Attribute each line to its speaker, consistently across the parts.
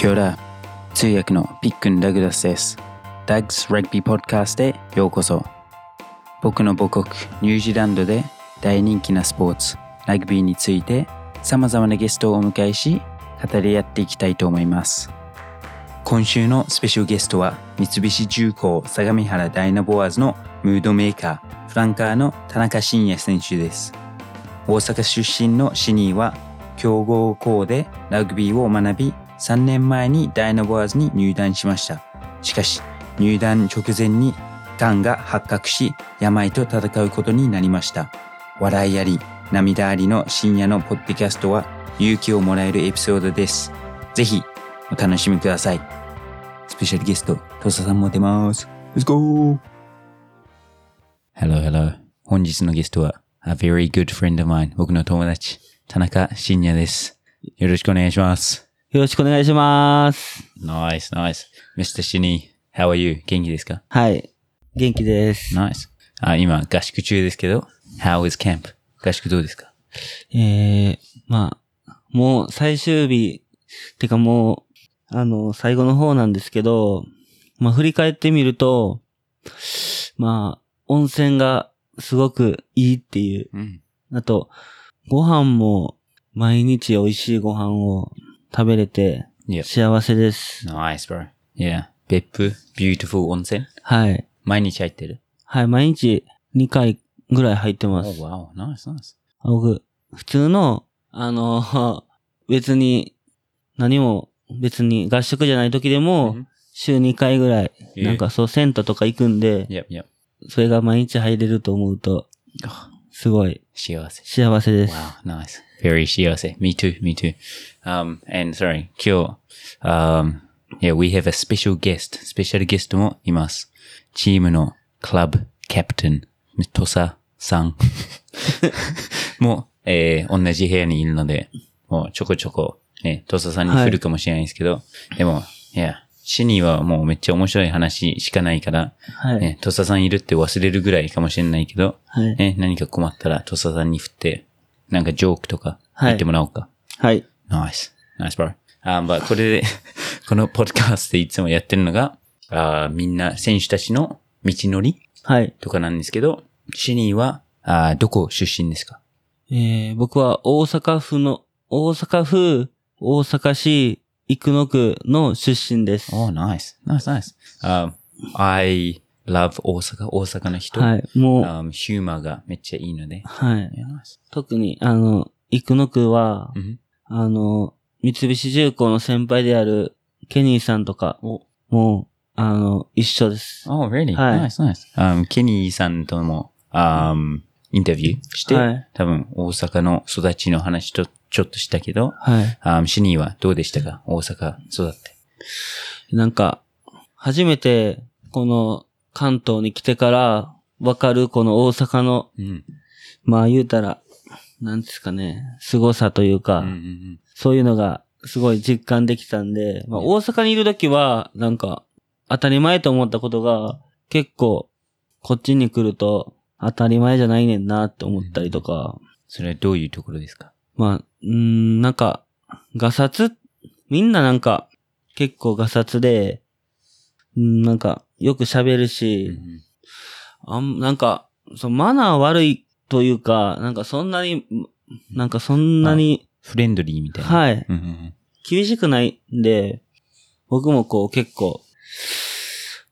Speaker 1: キョラ通訳のピックン・ダグラスです。ダグス・ラグビー・ポッドキャストへようこそ。僕の母国ニュージーランドで大人気なスポーツ、ラグビーについて様々なゲストをお迎えし、語り合っていきたいと思います。今週のスペシャルゲストは三菱重工相模原ダイナボアーズのムードメーカー、フランカーの田中伸也選手です。大阪出身のシニーは強豪校でラグビーを学び3年前にダイナボアーズに入団しました。しかし入団直前に癌が発覚し病と戦うことになりました。笑いあり涙ありの深夜のポッドキャストは勇気をもらえるエピソードです。ぜひお楽しみください。スペシャルゲスト、トサさんも出ます。Let's go! Hello, hello. 本日のゲストは A very good friend of mine 僕の友達、田中信也です。よろしくお願いします。
Speaker 2: よろしくお願いします。
Speaker 1: Nice, nice. Mr. Shinny, how are you? 元気ですか？
Speaker 2: はい。元気です。
Speaker 1: Nice. あ、今、合宿中ですけど、How is camp? 合宿どうですか？
Speaker 2: えー、まあ、もう最終日、てかもう、あの、最後の方なんですけど、まあ振り返ってみると、まあ、温泉がすごくいいっていう。
Speaker 1: うん。
Speaker 2: あと、ご飯も毎日美味しいご飯を食べれて
Speaker 1: Yep.
Speaker 2: 幸せです。
Speaker 1: Nice, bro. Yeah. 別府 Beautiful 温泉
Speaker 2: はい。
Speaker 1: 毎日入ってる？
Speaker 2: はい、毎日2回ぐらい入ってま
Speaker 1: Oh,
Speaker 2: す。
Speaker 1: wow. Nice, nice.
Speaker 2: 僕、普通の、あの、別に、何も、別に合宿じゃない時でも、
Speaker 1: Mhm.
Speaker 2: 週2回ぐらい、
Speaker 1: ええ
Speaker 2: なんかそう、銭湯とか行くんで、
Speaker 1: Yep, yep.
Speaker 2: それが毎日入れると思うと、すごい
Speaker 1: 幸せ。
Speaker 2: 幸せです。
Speaker 1: Wow, nice. Very 幸せ。Me too, me too. Um, and sorry, 今日、um, yeah, we have a special guest. スペシャルゲストもいます。チームのクラブキャプテン、トサさんも、えー、同じ部屋にいるので、もうちょこちょこ、ね、トサさんに振るかもしれないですけど、でも、いや、シニーはもうめっちゃ面白い話しかないから、
Speaker 2: はい。
Speaker 1: ね、トサさんいるって忘れるぐらいかもしれないけど、
Speaker 2: はい。
Speaker 1: ね、何か困ったら、トサさんに振って、なんかジョークとか
Speaker 2: はい
Speaker 1: 言ってもらおうか。
Speaker 2: はい。
Speaker 1: Nice. Nice, bro. あ、まあ、これで、このポッドキャストでいつもやってるのが、あみんな選手たちの道のり
Speaker 2: はい。
Speaker 1: とかなんですけど、シニーは、あどこ出身ですか？
Speaker 2: えー、僕は大阪府の、大阪府、大阪市、生野区の出身です。
Speaker 1: Oh, nice. Nice, nice. Um, I love 大阪。大阪の人。
Speaker 2: はい。もう、
Speaker 1: Um, ヒューマーがめっちゃいいので。
Speaker 2: はい。特に、あの、生野区は、
Speaker 1: うん
Speaker 2: あの、三菱重工の先輩であるケニーさんとかも、もう、あの、一緒です。
Speaker 1: Oh, really?
Speaker 2: はい
Speaker 1: Nice, nice. Um, ケニーさんとも、um, インタビューして、
Speaker 2: はい
Speaker 1: 多分大阪の育ちの話とちょっとしたけど、
Speaker 2: はい。
Speaker 1: um, シニーはどうでしたか？大阪育って。
Speaker 2: なんか、初めて、この関東に来てから、わかるこの大阪の、
Speaker 1: うん。
Speaker 2: まあ言うたら、なんですかね、凄さというか、
Speaker 1: うんうん
Speaker 2: そういうのがすごい実感できたんで、まあ、
Speaker 1: うん。
Speaker 2: 大阪にいるときは、なんか、当たり前と思ったことが、結構、こっちに来ると、当たり前じゃないねんなって思ったりとか、
Speaker 1: それはどういうところですか？
Speaker 2: まあ、うーん、なんか、ガサツ、みんななんか、結構ガサツで、うん、なんか、よく喋るし、あん、なんか、そう、マナー悪いというか、なんかそんなに、なんかそんなに、
Speaker 1: フレンドリーみたいな。
Speaker 2: はい、
Speaker 1: うんうん
Speaker 2: 厳しくないんで、僕もこう結構、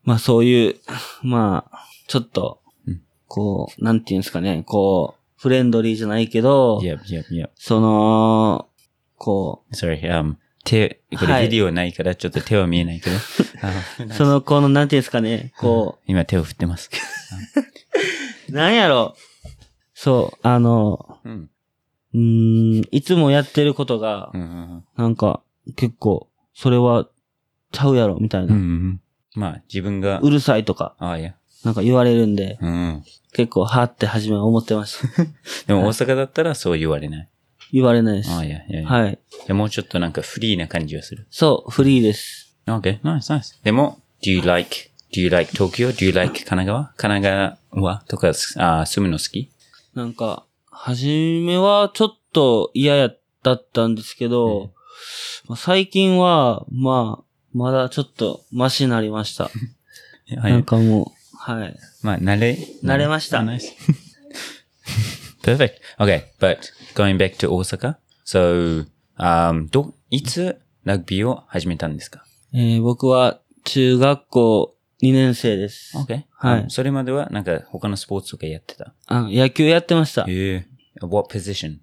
Speaker 2: まあそういう、まあ、ちょっと
Speaker 1: うん、
Speaker 2: こう、なんていうんですかね、こう、フレンドリーじゃないけど
Speaker 1: うん。、Yep, yep, yep.
Speaker 2: その、こ
Speaker 1: Sorry, um, 手、これ
Speaker 2: はい
Speaker 1: ビデオないからちょっと手は見えないけど。
Speaker 2: その、この、なんていうんですかね、こ
Speaker 1: 今手を振ってます。
Speaker 2: う、なんやろ、そう、あの、
Speaker 1: うん。
Speaker 2: うーん、いつもやってることが
Speaker 1: う、んうん
Speaker 2: なんか、結構、それは、ちゃうやろ、みたい
Speaker 1: うん。うんう
Speaker 2: な。
Speaker 1: んまあ、自分が、
Speaker 2: うるさいとか、
Speaker 1: ああ、いや。
Speaker 2: なんか言われるんで、
Speaker 1: うんうん。
Speaker 2: 結構、はって初めは思ってました。
Speaker 1: でも大阪だったらそう言われない。
Speaker 2: 言われないです。
Speaker 1: ああ、いや、いやいや。
Speaker 2: はい。
Speaker 1: でもうちょっとなんかフリーな感じがする。
Speaker 2: そう、フリーです。
Speaker 1: Okay, nice, nice. でも、do you like, do you like Tokyo? Do you like 神奈川神奈川とか、あ住むの好き？
Speaker 2: なんか、初めはちょっと嫌やだったんですけど、まあ最近は、まあ、まだちょっとマシになりました。
Speaker 1: は
Speaker 2: なんかもう、はい。
Speaker 1: まあ、慣れ、
Speaker 2: 慣れました
Speaker 1: Oh. Perfect. Okay, but going back to Osaka. So, um, ど、いつラグビーを始めたんですか?
Speaker 2: えー僕は中学校2年生です。
Speaker 1: ?Okay.
Speaker 2: はい
Speaker 1: うんそれまではなんか他のスポーツとかやってた?
Speaker 2: あ野球やってました。
Speaker 1: ええ What position?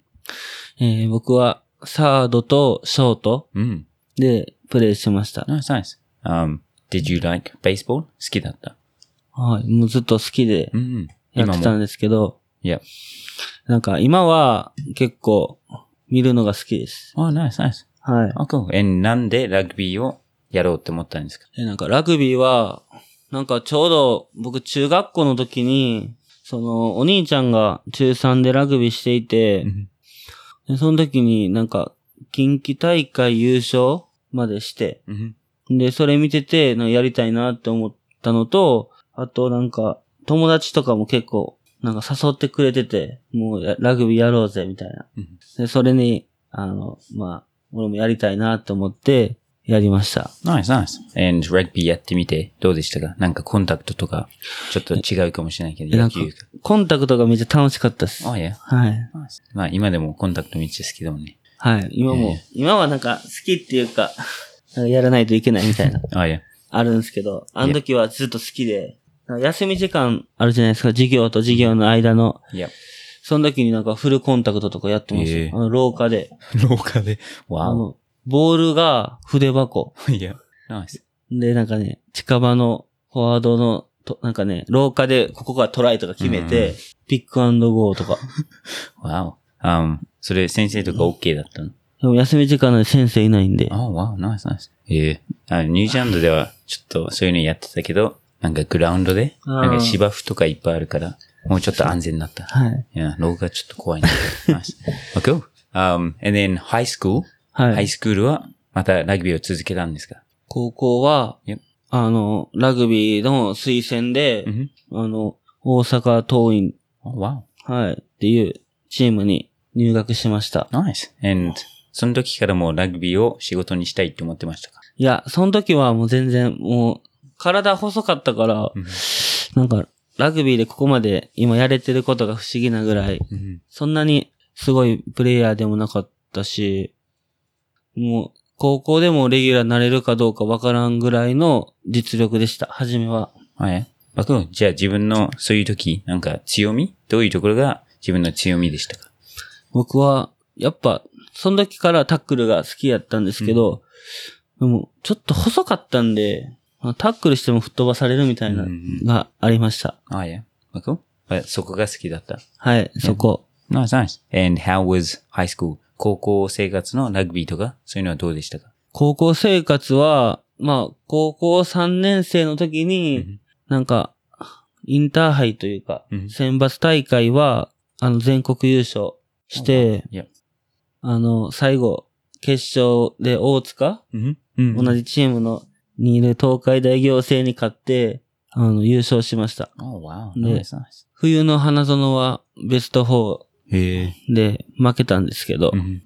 Speaker 2: えー僕はサードとショート
Speaker 1: うん。
Speaker 2: でプレイしてました。
Speaker 1: Nice, nice. Um, did you like baseball? 好きだった？
Speaker 2: はい。もうずっと好きで
Speaker 1: うん。
Speaker 2: やってたんですけど、
Speaker 1: Yeah.
Speaker 2: なんか今は結構見るのが好きです。
Speaker 1: Oh, nice, nice.
Speaker 2: はい。
Speaker 1: Oh, cool. え、なんでラグビーをやろうって思ったんですか？
Speaker 2: でなんかラグビーは、なんかちょうど僕中学校の時に、そのお兄ちゃんが中3でラグビーしていて、でその時になんか近畿大会優勝までして、
Speaker 1: うん。
Speaker 2: で、それ見てて、やりたいなって思ったのと、あとなんか友達とかも結構なんか誘ってくれてて、もうやラグビーやろうぜみたいな。
Speaker 1: うん
Speaker 2: で、それに、あの、まあ、俺もやりたいなって思ってやりました。
Speaker 1: Nice, nice. And ラグビーやってみてどうでしたか？なんかコンタクトとかちょっと違うかもしれないけど、
Speaker 2: えなんか
Speaker 1: 野球か。
Speaker 2: コンタクトがめっちゃ楽しかったです。
Speaker 1: Oh, yeah.
Speaker 2: はい。
Speaker 1: まあ今でもコンタクトめっちゃ好きだもんね。
Speaker 2: はい。今も、
Speaker 1: ええ
Speaker 2: 今はなんか好きっていうか、かやらないといけないみたいな、
Speaker 1: Oh, yeah.
Speaker 2: あるんですけど、あの時はずっと好きで、休み時間あるじゃないですか、授業と授業の間の。
Speaker 1: Yep.
Speaker 2: その時になんかフルコンタクトとかやってましたよ。
Speaker 1: ええ
Speaker 2: あの廊下で。
Speaker 1: 廊下で。
Speaker 2: あ
Speaker 1: Wow.
Speaker 2: の、ボールが筆箱。
Speaker 1: yeah. Nice.
Speaker 2: で、なんかね、近場のフォワードの、となんかね、廊下でここがトライとか決めて、ピックアンドゴーとか。
Speaker 1: Wow. Um, それ先生とか OK だったの？
Speaker 2: でも休み時間なんで先生いないんで。
Speaker 1: Oh, wow. Nice, nice. ええあニュージーランドではちょっとそういうのやってたけど、なんかグラウンドで、なんか芝生とかいっぱいあるから、もうちょっと安全になった。
Speaker 2: はい。
Speaker 1: いや、廊下ちょっと怖いんだけど。nice. Oh, cool. Um, and then high school?
Speaker 2: はい。
Speaker 1: ハイスクールはまたラグビーを続けたんですか？
Speaker 2: 高校は、
Speaker 1: Yep.
Speaker 2: あの、ラグビーの推薦で、
Speaker 1: Mhm.
Speaker 2: あの、大阪桐蔭、
Speaker 1: Oh.
Speaker 2: はい、っていうチームに入学しました。
Speaker 1: Nice. And その時からもうラグビーを仕事にしたいって思ってましたか？
Speaker 2: いや、その時はもう全然、もう、体細かったから、なんか、ラグビーでここまで今やれてることが不思議なぐらい、
Speaker 1: うん。
Speaker 2: そんなにすごいプレイヤーでもなかったし、もう、高校でもレギュラーになれるかどうかわからんぐらいの実力でした、初めは。
Speaker 1: はい。バクじゃあ自分のそういう時、なんか強み？どういうところが自分の強みでしたか？
Speaker 2: 僕は、やっぱ、その時からタックルが好きやったんですけど、でも、ちょっと細かったんで、タックルしても吹っ飛ばされるみたいな、
Speaker 1: うん
Speaker 2: がありました。
Speaker 1: ああ、いや。そこが好きだった？
Speaker 2: はい、そこ。
Speaker 1: Nice, nice. And how was high school? 高校生活のラグビーとか、そういうのはどうでしたか？
Speaker 2: 高校生活は、まあ、高校3年生の時に、なんか、インターハイというか
Speaker 1: うん、
Speaker 2: 選抜大会は、あの、全国優勝して。あの、最後、決勝で大塚？同じチームのにいる東海大行政に勝って、あの、優勝しました。
Speaker 1: Oh, wow.
Speaker 2: ね
Speaker 1: Nice, nice.
Speaker 2: 冬の花園はベスト
Speaker 1: へえ。
Speaker 2: 4で負けたんですけど、
Speaker 1: うん。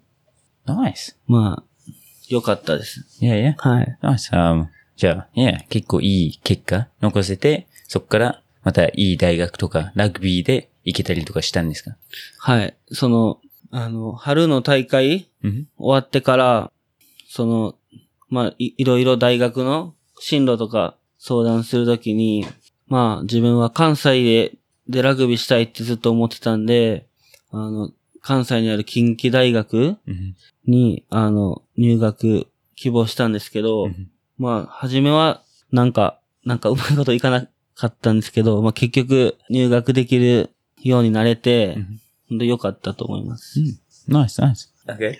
Speaker 1: Nice.
Speaker 2: まあ、良かったです。
Speaker 1: Yeah, yeah.
Speaker 2: はい。
Speaker 1: Nice. Um, じゃあ、yeah, 結構いい結果残せて、そこからまたいい大学とかラグビーで行けたりとかしたんですか？
Speaker 2: はい。その、あの、春の大会
Speaker 1: うん。
Speaker 2: 終わってから、その、まあ、いいろいろ大学の進路とか相談するときに、まあ、自分は関西で、でラグビーしたいってずっと思ってたんで、あの、関西にある近畿大学
Speaker 1: うん。
Speaker 2: に、あの、入学希望したんですけど、
Speaker 1: うん
Speaker 2: まあ、初めは、なんか、なんかうまいこといかなかったんですけど、まあ結局入学できるようになれて、
Speaker 1: うん
Speaker 2: 本当良かったと思います。
Speaker 1: ナイス、ナイス。Okay.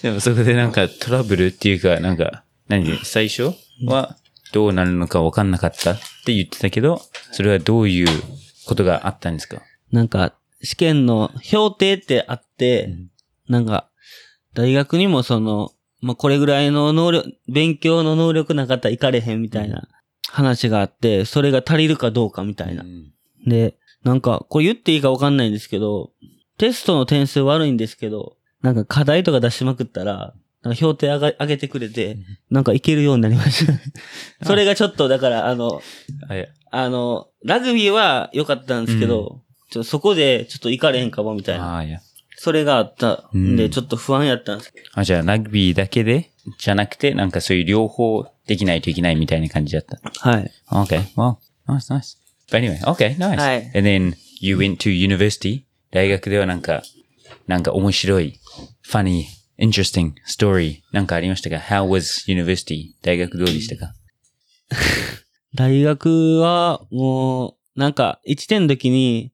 Speaker 1: でもそこでなんかトラブルっていうか、なんか、何？最初はどうなるのか分かんなかったって言ってたけど、それはどういうことがあったんですか？
Speaker 2: なんか、試験の評定ってあって、なんか、大学にもその、まあ、これぐらいの能力、勉強の能力なかったら行かれへんみたいな話があって、それが足りるかどうかみたいな。
Speaker 1: う。ん。
Speaker 2: で、なんか、これ言っていいかわかんないんですけど、テストの点数悪いんですけど、なんか課題とか出しまくったら、なんか評定上が上げてくれて、なんかいけるようになりました。それがちょっと、だから、あの、
Speaker 1: あ。
Speaker 2: あの、ラグビーは良かったんですけど、ちょっとそこでちょっと行かれへんかもみたいな。
Speaker 1: あ、いや。
Speaker 2: それがあったんで、
Speaker 1: うん
Speaker 2: ちょっと不安やったんです。
Speaker 1: あ、じゃあ、ラグビーだけで、じゃなくて、なんかそういう両方できないといけないみたいな感じだった。
Speaker 2: はい。
Speaker 1: Okay, well, nice, nice. But anyway, okay, nice.
Speaker 2: はい
Speaker 1: And then you went to university? 大学ではなんか、なんか面白い、funny, interesting story なんかありましたか ?How was university? 大学どうでしたか？
Speaker 2: 大学は、もう、なんか、1年の時に、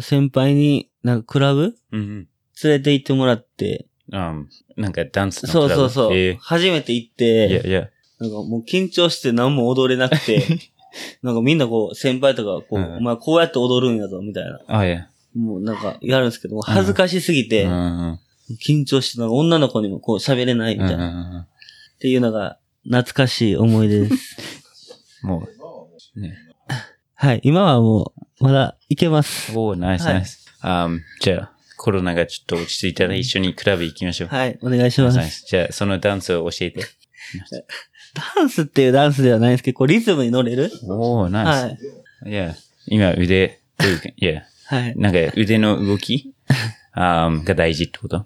Speaker 2: 先輩に、なんかクラブ
Speaker 1: うん
Speaker 2: 連れて行ってもらって、
Speaker 1: うん。Um, なんかダンスの
Speaker 2: そう
Speaker 1: クラブ？
Speaker 2: そうそう。
Speaker 1: え
Speaker 2: 初めて行って、
Speaker 1: やいや。
Speaker 2: なんかもう緊張して何も踊れなくて、なんかみんなこう、先輩とか、こう、
Speaker 1: うん
Speaker 2: お前こうやって踊るんやぞ、みたいな。
Speaker 1: あ、いや。
Speaker 2: もうなんか、やるんですけど、恥ずかしすぎて、緊張して、女の子にもこう喋れないみ
Speaker 1: うん
Speaker 2: たいな。っていうのが、懐かしい思い出です。
Speaker 1: もう、ね。
Speaker 2: はい。今はもう、まだいけます。
Speaker 1: おー、ナイス
Speaker 2: はい
Speaker 1: ナイス。Um, じゃあ、コロナがちょっと落ち着いたら一緒にクラブ行きましょう。
Speaker 2: はい。お願いします。
Speaker 1: じゃあ、そのダンスを教えて。
Speaker 2: ダンスっていうダンスではないんですけど、こうリズムに乗れる？
Speaker 1: おー、ナ
Speaker 2: は
Speaker 1: イス。
Speaker 2: い。
Speaker 1: いや、今腕、いや、
Speaker 2: はい。
Speaker 1: なんか腕の動き？あーが大事ってこと？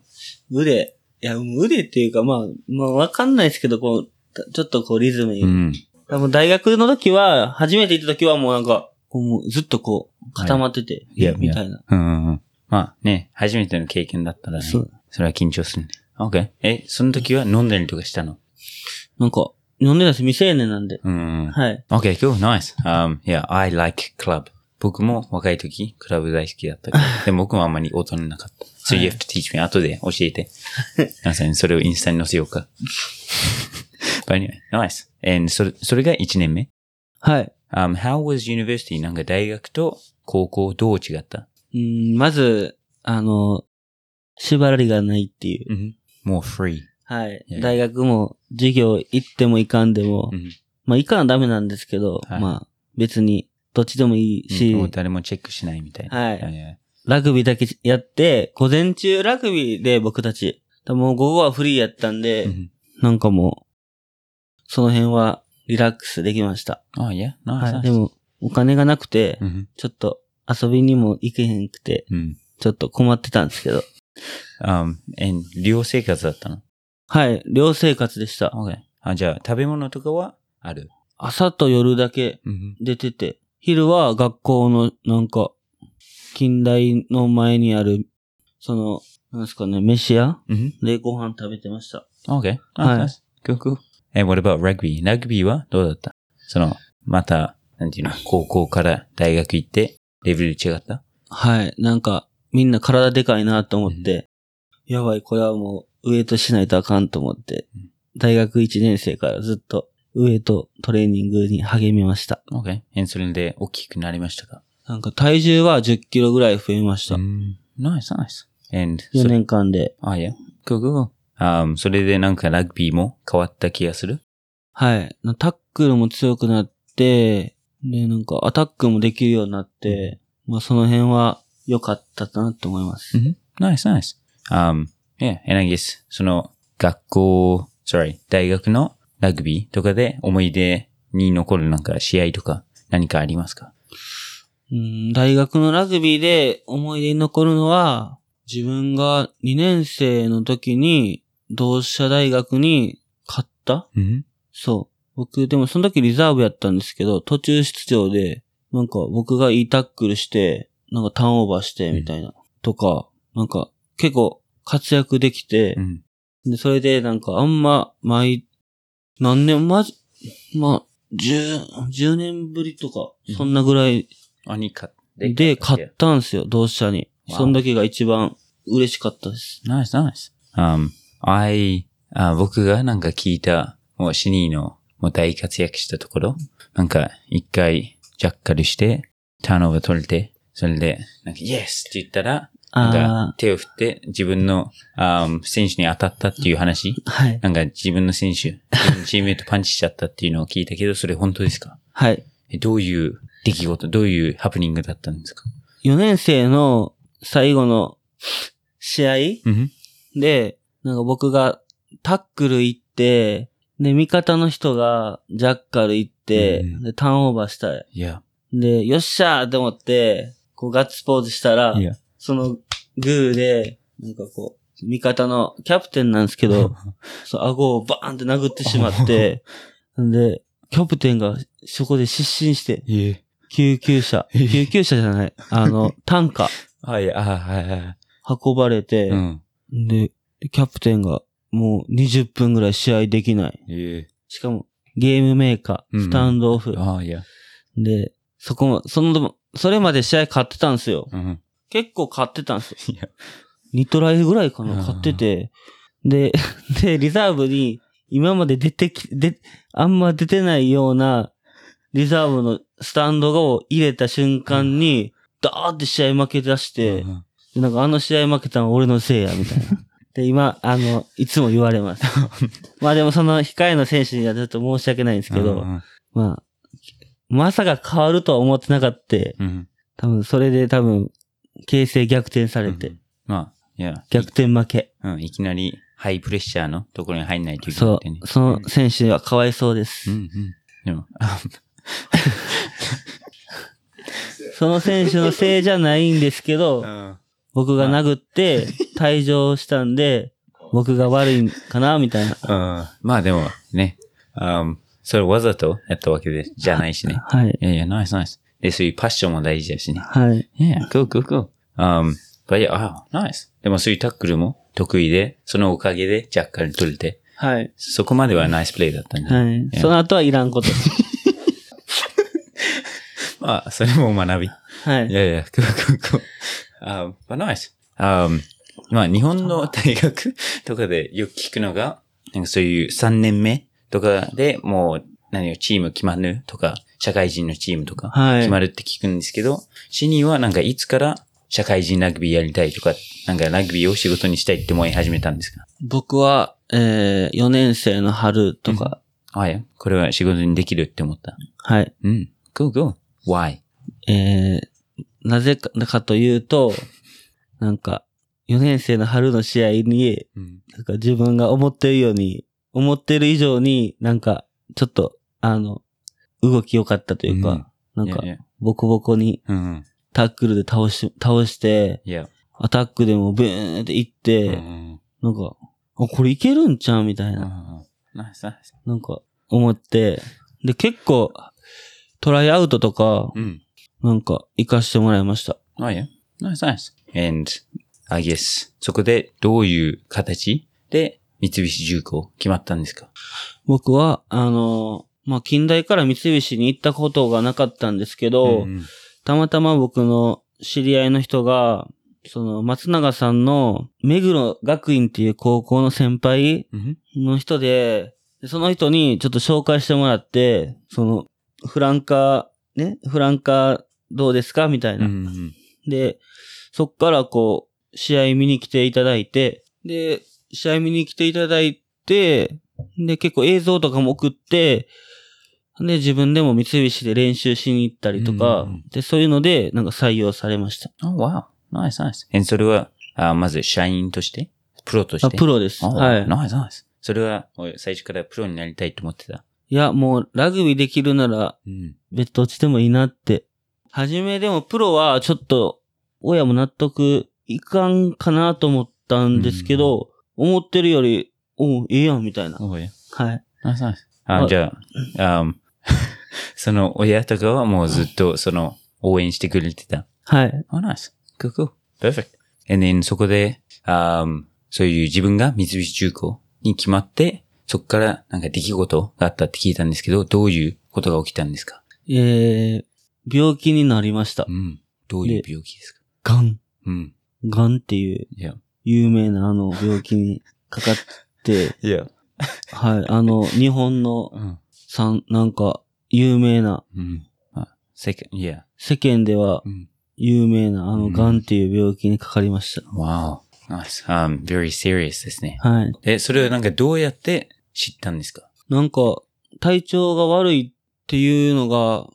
Speaker 2: 腕。いや、腕っていうか、まあ、まあ、わかんないですけど、こう、ちょっとこうリズムに。
Speaker 1: うん。
Speaker 2: 多分大学の時は、初めて行った時はもうなんか、こうずっとこう、固まってて、
Speaker 1: いや
Speaker 2: みたいな。
Speaker 1: うんうんうん。まあね、初めての経験だったらね。
Speaker 2: そう
Speaker 1: それは緊張するね。OK。え、その時は飲んだりとかしたの？
Speaker 2: なんか、飲んでないです。未成年なんで。
Speaker 1: うんうん。
Speaker 2: はい。
Speaker 1: OK, cool, nice. Um, yeah, I like club. 僕も若い時、クラブ大好きだったけど、でも僕もあんまり大人なかった。So you have to teach me. 後で教えて。皆さんにそれをインスタに載せようか。But anyway, nice. And それ、それが1年目？
Speaker 2: はい。
Speaker 1: Um, how was university? なんか大学と高校どう違った？
Speaker 2: うん、まず、あの、縛りがないっていう。
Speaker 1: うん。もう free.
Speaker 2: はい
Speaker 1: いや。
Speaker 2: 大学も、授業行っても行かんでも、
Speaker 1: うん
Speaker 2: まあ行かんダメなんですけど、
Speaker 1: はい
Speaker 2: まあ別にどっちでもいいし、
Speaker 1: もう誰もチェックしないみたいな。
Speaker 2: はい
Speaker 1: やや
Speaker 2: ラグビーだけやって、午前中ラグビーで僕たち、もう午後はフリーやったんで、
Speaker 1: うん
Speaker 2: なんかもう、その辺はリラックスできました。
Speaker 1: Oh. Nice.
Speaker 2: はい。
Speaker 1: nice.
Speaker 2: でも、お金がなくて、
Speaker 1: うん
Speaker 2: ちょっと遊びにも行けへんくて、
Speaker 1: うん。
Speaker 2: ちょっと困ってたんですけど、
Speaker 1: Um, and 寮生活だったの？
Speaker 2: はい、寮生活でした。
Speaker 1: ?Okay. あ、じゃあ食べ物とかはある？
Speaker 2: 朝と夜だけ
Speaker 1: うん。
Speaker 2: 出てて、昼は学校のなんか、近代の前にある、その、なんですかね、飯屋
Speaker 1: うん。
Speaker 2: でご飯食べてました。
Speaker 1: Okay.
Speaker 2: はい
Speaker 1: Nice. Cool, cool. And what about rugby? ラグビーはどうだった？その、また、なんていうの、高校から大学行って、レベル違った？
Speaker 2: はい。なんか、みんな体でかいなと思って、やばい、これはもう、ウエイトしないとあかんと思って
Speaker 1: うん、
Speaker 2: 大学1年生からずっと、ウエイトトレーニングに励みました。
Speaker 1: ?Okay. and それで大きくなりましたか？
Speaker 2: なんか体重は10キロぐらい増えました。
Speaker 1: ん。Nice, nice. And,
Speaker 2: 4年間で。
Speaker 1: あ、いや。Cool, cool. Um, それでなんかラグビーも変わった気がする？
Speaker 2: はい。タックルも強くなって、で、なんかアタックもできるようになって、まあその辺は良かったなと思います。
Speaker 1: Mm-hmm. Nice, nice. Um, yeah, and I guess, その、学校、sorry, 大学のラグビーとかで思い出に残るなんか試合とか何かありますか？
Speaker 2: うん、大学のラグビーで思い出に残るのは、自分が2年生の時に同志社大学に勝った
Speaker 1: うん。
Speaker 2: そう。僕、でもその時リザーブやったんですけど、途中出場で、なんか僕がいいタックルして、なんかターンオーバーして、みたいな。とか、なんか結構活躍できて、
Speaker 1: うん。
Speaker 2: で、それでなんかあんま、毎、何年、まじ、まあ、十、十年ぶりとか、そんなぐらい
Speaker 1: 何か
Speaker 2: で買ったんですよ、同志社に。その時が一番嬉しかったです。
Speaker 1: Nice, nice. Um, I, あ僕がなんか聞いた、もうシニーのもう大活躍したところ、なんか一回ジャッカルして、ターンオーバー取れて、それで、なんか、イエスって言ったら、なんか
Speaker 2: あ
Speaker 1: 手を振って自分の、あー選手に当たったっていう話？
Speaker 2: あ、はい。
Speaker 1: なんか自分の選手、自分のチームメイトパンチしちゃったっていうのを聞いたけど、それ本当ですか？
Speaker 2: はい。
Speaker 1: えどういう出来事、どういうハプニングだったんですか
Speaker 2: ？4年生の最後の試合？
Speaker 1: うん。
Speaker 2: で、なんか僕がタックル行って、で、味方の人がジャッカル行って、
Speaker 1: うん
Speaker 2: で、ターンオーバーしたい。
Speaker 1: Yeah.
Speaker 2: で、よっしゃーって思って、こうガッツポーズしたら.そのグーで、なんかこう、味方のキャプテンなんですけど、そう、顎をバーンって殴ってしまって、で、キャプテンがそこで失神して.救急車、救急車じゃない、あの、担架、
Speaker 1: はい、あ、はい、はい。
Speaker 2: 運ばれて、
Speaker 1: うん。
Speaker 2: で、キャプテンがもう20分ぐらい試合できない。しかも、ゲームメーカー、
Speaker 1: うん
Speaker 2: スタンドオフ。
Speaker 1: あ、yeah.
Speaker 2: で、そこも、その、それまで試合勝ってたんですよ。
Speaker 1: うん。
Speaker 2: 結構勝ってたんですよ。
Speaker 1: Yeah.
Speaker 2: 2トライぐらいかな、
Speaker 1: うん
Speaker 2: 勝ってて。で、で、リザーブに、今まで出てき、で、あんま出てないような、リザーブのスタンドを入れた瞬間に、ダーって試合負け出して、なんかあの試合負けたのは俺のせいや、みたいな。で、今、あの、いつも言われます。まあでもその控えの選手にはちょっと申し訳ないんですけど、
Speaker 1: うん
Speaker 2: まあ、まさか変わるとは思ってなかった。
Speaker 1: うん。
Speaker 2: 多分それで多分、形勢逆転されて、
Speaker 1: まあ、いや、
Speaker 2: 逆転負け。
Speaker 1: うん、いきなりハイプレッシャーのところに入んないといけない
Speaker 2: そ
Speaker 1: ってね。
Speaker 2: う、その選手はかわいそうです。
Speaker 1: うんうん。でも、あ
Speaker 2: その選手のせいじゃないんですけど、僕が殴って退場したんで、僕が悪いんかなみたいな。
Speaker 1: うんまあでもね、うんそれわざとやったわけで、じゃないしね。
Speaker 2: はい。
Speaker 1: いやいや、ナイスナイス。で、そういうパッションも大事だしね。
Speaker 2: はい。
Speaker 1: Yeah, cool, cool, cool. Um, but yeah, oh, nice. でもそういうタックルも得意で、そのおかげでジャッカル取れて、
Speaker 2: はい。
Speaker 1: そこまではナイスプレイだったんで。
Speaker 2: はい。
Speaker 1: Yeah.
Speaker 2: その後はいらんこと。
Speaker 1: まあ、それも学び。い
Speaker 2: はい。
Speaker 1: やいや、cool, cool, cool. Um, but nice. Um, まあ、日本の大学とかでよく聞くのが、なんかそういう3年目とかでもう、何よ、チーム決まるとか、社会人のチームとか、
Speaker 2: はい
Speaker 1: 決まるって聞くんですけど、シニーはなんかいつから社会人ラグビーやりたいとか、なんかラグビーを仕事にしたいって思い始めたんですか？
Speaker 2: 僕は、えー、4年生の春とか、
Speaker 1: あいや、これは仕事にできるって思った？
Speaker 2: はい。
Speaker 1: うん。go, go. Why?
Speaker 2: えー、なぜかかというと、なんか、4年生の春の試合に、
Speaker 1: うん。
Speaker 2: なんか自分が思ってるように、思ってる以上になんか、ちょっと、あの、動き良かったというか、なんかボコボコに
Speaker 1: うん。
Speaker 2: タックルで倒し、倒して。アタックでもブーンって行って、
Speaker 1: うん。
Speaker 2: なんか、あ、これいけるんちゃうみたいな、
Speaker 1: ナイスナイス。
Speaker 2: なんか、思って、で、結構、トライアウトとか、
Speaker 1: うん。
Speaker 2: なんか、行かしてもらいました。
Speaker 1: あいや。ナイスナイス。and, I guess, そこでどういう形で三菱重工決まったんですか？
Speaker 2: 僕は、あの、まあ、近代から三菱に行ったことがなかったんですけど、
Speaker 1: うん
Speaker 2: たまたま僕の知り合いの人が、その松永さんの目黒学院っていう高校の先輩
Speaker 1: うん。
Speaker 2: の人で、でその人にちょっと紹介してもらって、その、フランカー、ね、フランカーどうですか？みたい
Speaker 1: うん。
Speaker 2: な。
Speaker 1: うん。
Speaker 2: で、そっからこう、試合見に来ていただいて、で、試合見に来ていただいて、で、結構映像とかも送って、で、自分でも三菱で練習しに行ったりとか、
Speaker 1: うんうん
Speaker 2: で、そういうので、なんか採用されました。
Speaker 1: Oh, wow. ナイスナイス。え、それは、あまず社員として？プロとして？
Speaker 2: あ、プロです。
Speaker 1: あ
Speaker 2: はい。
Speaker 1: ナイスナイス。それは、最初からプロになりたいと思ってた？
Speaker 2: いや、もう、ラグビーできるなら、
Speaker 1: うん。
Speaker 2: 別途落ちてもいいなって。はじめでも、プロはちょっと、親も納得いかんかなと思ったんですけど、思ってるより、おう、ええやん、みたいな。はい。
Speaker 1: ナイスナイス。あ、
Speaker 2: あ
Speaker 1: じゃあ、あその親とかはもうずっとその応援してくれてた。
Speaker 2: はい。
Speaker 1: Oh, nice. Cool, cool. Perfect. And then そこで、um, そういう自分が三菱重工に決まって、そこからなんか出来事があったって聞いたんですけど、どういうことが起きたんですか？
Speaker 2: えー、病気になりました
Speaker 1: う。ん。どういう病気ですか？
Speaker 2: ガン。
Speaker 1: うん。
Speaker 2: ガンっていう。有名なあの病気にかかって。はい。あの、日本の
Speaker 1: うん。
Speaker 2: さん、なんか、有名な、
Speaker 1: うん。あ、せか、いや。
Speaker 2: 世間では
Speaker 1: うん。
Speaker 2: 有名なあ
Speaker 1: うん
Speaker 2: のガンっていう病気にかかりました。
Speaker 1: Wow. Nice. Um, very serious ですね。
Speaker 2: はい。
Speaker 1: え、それはなんかどうやって知ったんですか？
Speaker 2: なんか、体調が悪いっていうのが、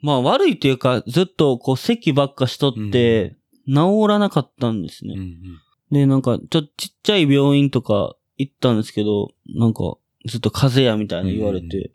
Speaker 2: まあ悪いっていうか、ずっとこう咳ばっかしとって、治らなかったんですね。
Speaker 1: ん。
Speaker 2: で、なんか、ちょ、ちっちゃい病院とか行ったんですけど、なんか、ずっと風邪やみたいな言われて、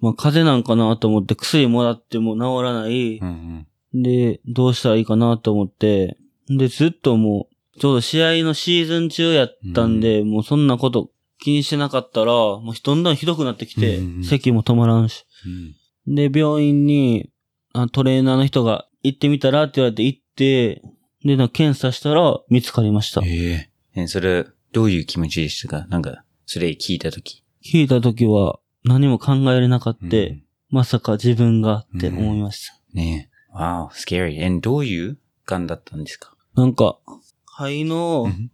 Speaker 2: まあ風邪なんかなと思って薬もらっても治らない。
Speaker 1: うんうん。
Speaker 2: で、どうしたらいいかなと思って、で、ずっともう、ちょうど試合のシーズン中やったんで、もうそんなこと気にしてなかったら、もうどんどんひどくなってきて、
Speaker 1: うんうん
Speaker 2: 咳も止まらんし。
Speaker 1: うん
Speaker 2: で、病院にあトレーナーの人が行ってみたらって言われて行って、で、な検査したら見つかりました。
Speaker 1: ええ。え、それ、どういう気持ちでしたか？なんか、それ聞いたとき。
Speaker 2: 聞いた時は何も考えれなかった、
Speaker 1: うん
Speaker 2: まさか自分がって思いました。
Speaker 1: ねえ。わお、scary. え、どういう癌だったんですか？
Speaker 2: なんか、肺の、
Speaker 1: うん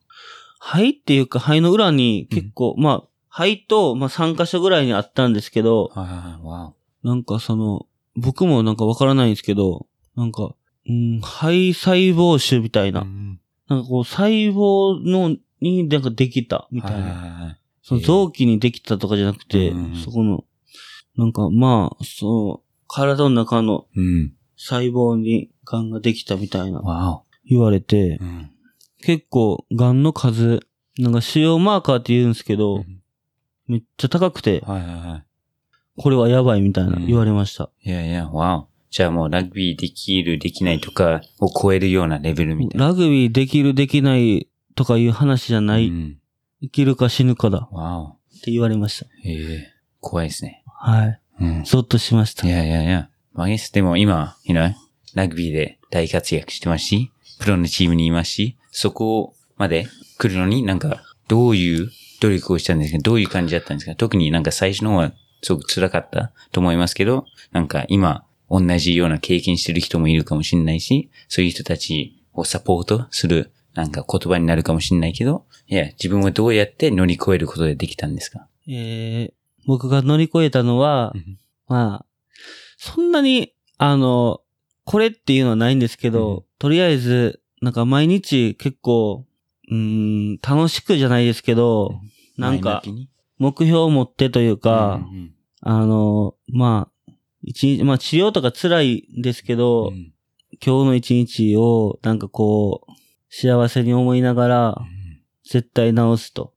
Speaker 2: 肺っていうか肺の裏に結構、まあ、肺と、まあ3箇所ぐらいにあったんですけど、
Speaker 1: はいはいはい。わ
Speaker 2: なんかその、僕もなんかわからないんですけど、なんか、うん、肺細胞腫みたい
Speaker 1: お。
Speaker 2: な。
Speaker 1: うん
Speaker 2: なんかこう、細胞の、になんかできた、みたい
Speaker 1: はいはい
Speaker 2: な。
Speaker 1: はい
Speaker 2: その臓器にできたとかじゃなくて、
Speaker 1: うん
Speaker 2: そこの、なんかまあ、そう、体の中の
Speaker 1: うん。
Speaker 2: 細胞に癌ができたみたいな
Speaker 1: わ
Speaker 2: 言われて。結構癌の数、なんか腫瘍マーカーって言うんですけど、
Speaker 1: うん
Speaker 2: めっちゃ高くて、
Speaker 1: はいはいはい。
Speaker 2: これはやばいみたいな
Speaker 1: うん
Speaker 2: 言われました。
Speaker 1: いやいや、わお。じゃあもうラグビーできる、できないとかを超えるようなレベルみたいな。
Speaker 2: ラグビーできるできないとかいう話じゃない、
Speaker 1: うん。
Speaker 2: 生きるか死ぬかだ
Speaker 1: わお。
Speaker 2: って言われました。
Speaker 1: ええ怖いですね。
Speaker 2: はい。
Speaker 1: うん。
Speaker 2: ゾッとしました
Speaker 1: い。やいやいや。マゲスでも今、you know, ラグビーで大活躍してますし、プロのチームにいますし、そこまで来るのになんか、どういう努力をしたんですか？どういう感じだったんですか？特になんか最初の方はすごく辛かったと思いますけど、なんか今、同じような経験してる人もいるかもしれないし、そういう人たちをサポートするなんか言葉になるかもしれないけど、いや、自分はどうやって乗り越えることでできたんですか？
Speaker 2: えー、僕が乗り越えたのは、まあ、そんなに、あの、これっていうのはないんですけど、
Speaker 1: うん。
Speaker 2: とりあえず、なんか毎日結構、うーん、楽しくじゃないですけど、なんか
Speaker 1: 前向きに？
Speaker 2: 目標を持ってというか、
Speaker 1: うんうん
Speaker 2: あの、まあ、一日、まあ治療とか辛いんですけど、
Speaker 1: うん。
Speaker 2: 今日の一日を、なんかこう、幸せに思いながら、絶対治すと。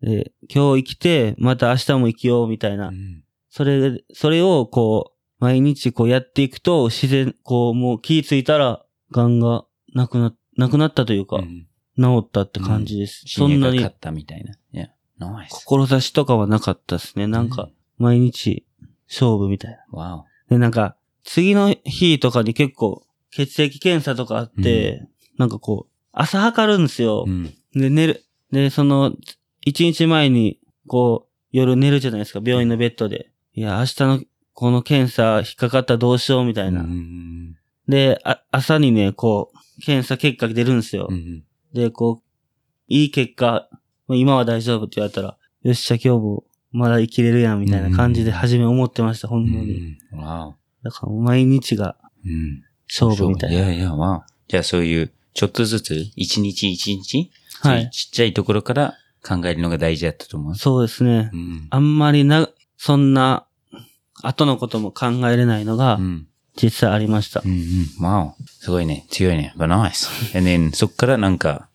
Speaker 2: で、今日生きて、また明日も生きようみたいな。
Speaker 1: うん
Speaker 2: それ、それをこう、毎日こうやっていくと、自然、こう、もう気ついたら、癌がなくな、なくなったというか、
Speaker 1: うん
Speaker 2: 治ったって感じです。そんなに
Speaker 1: ったみたいな。
Speaker 2: 志とかはなかったですね。なんか、毎日、勝負みたいな。
Speaker 1: わ
Speaker 2: で、なんか、次の日とかに結構、血液検査とかあって、なんかこう、朝測るんですよ
Speaker 1: お。。うん。
Speaker 2: で、寝る。で、その、一日前に、こう、夜寝るじゃないですか、病院のベッドで。いや、明日の、この検査引っかかったらどうしようみたいな。
Speaker 1: うん
Speaker 2: で、あ、朝にね、こう、検査結果出るんですよ。
Speaker 1: うん
Speaker 2: で、こう、いい結果、今は大丈夫って言われたら、よっしゃ、今日もまだ生きれるやん、みたいな感じで初め思ってました、ほんまに。だから毎日が
Speaker 1: うん。
Speaker 2: 勝負みたいな。
Speaker 1: いやいや、わお。じゃあそういう、ちょっとずつ、一日一日、ちっちゃいところから考えるのが大事だったと思う。
Speaker 2: そうですね
Speaker 1: う。ん。
Speaker 2: あんまりな、そんな、後のことも考えれないのが
Speaker 1: う、ん。
Speaker 2: 実際ありました
Speaker 1: う。んうん。わお。すごいね。強いね。but nice. And then, そっからなんか、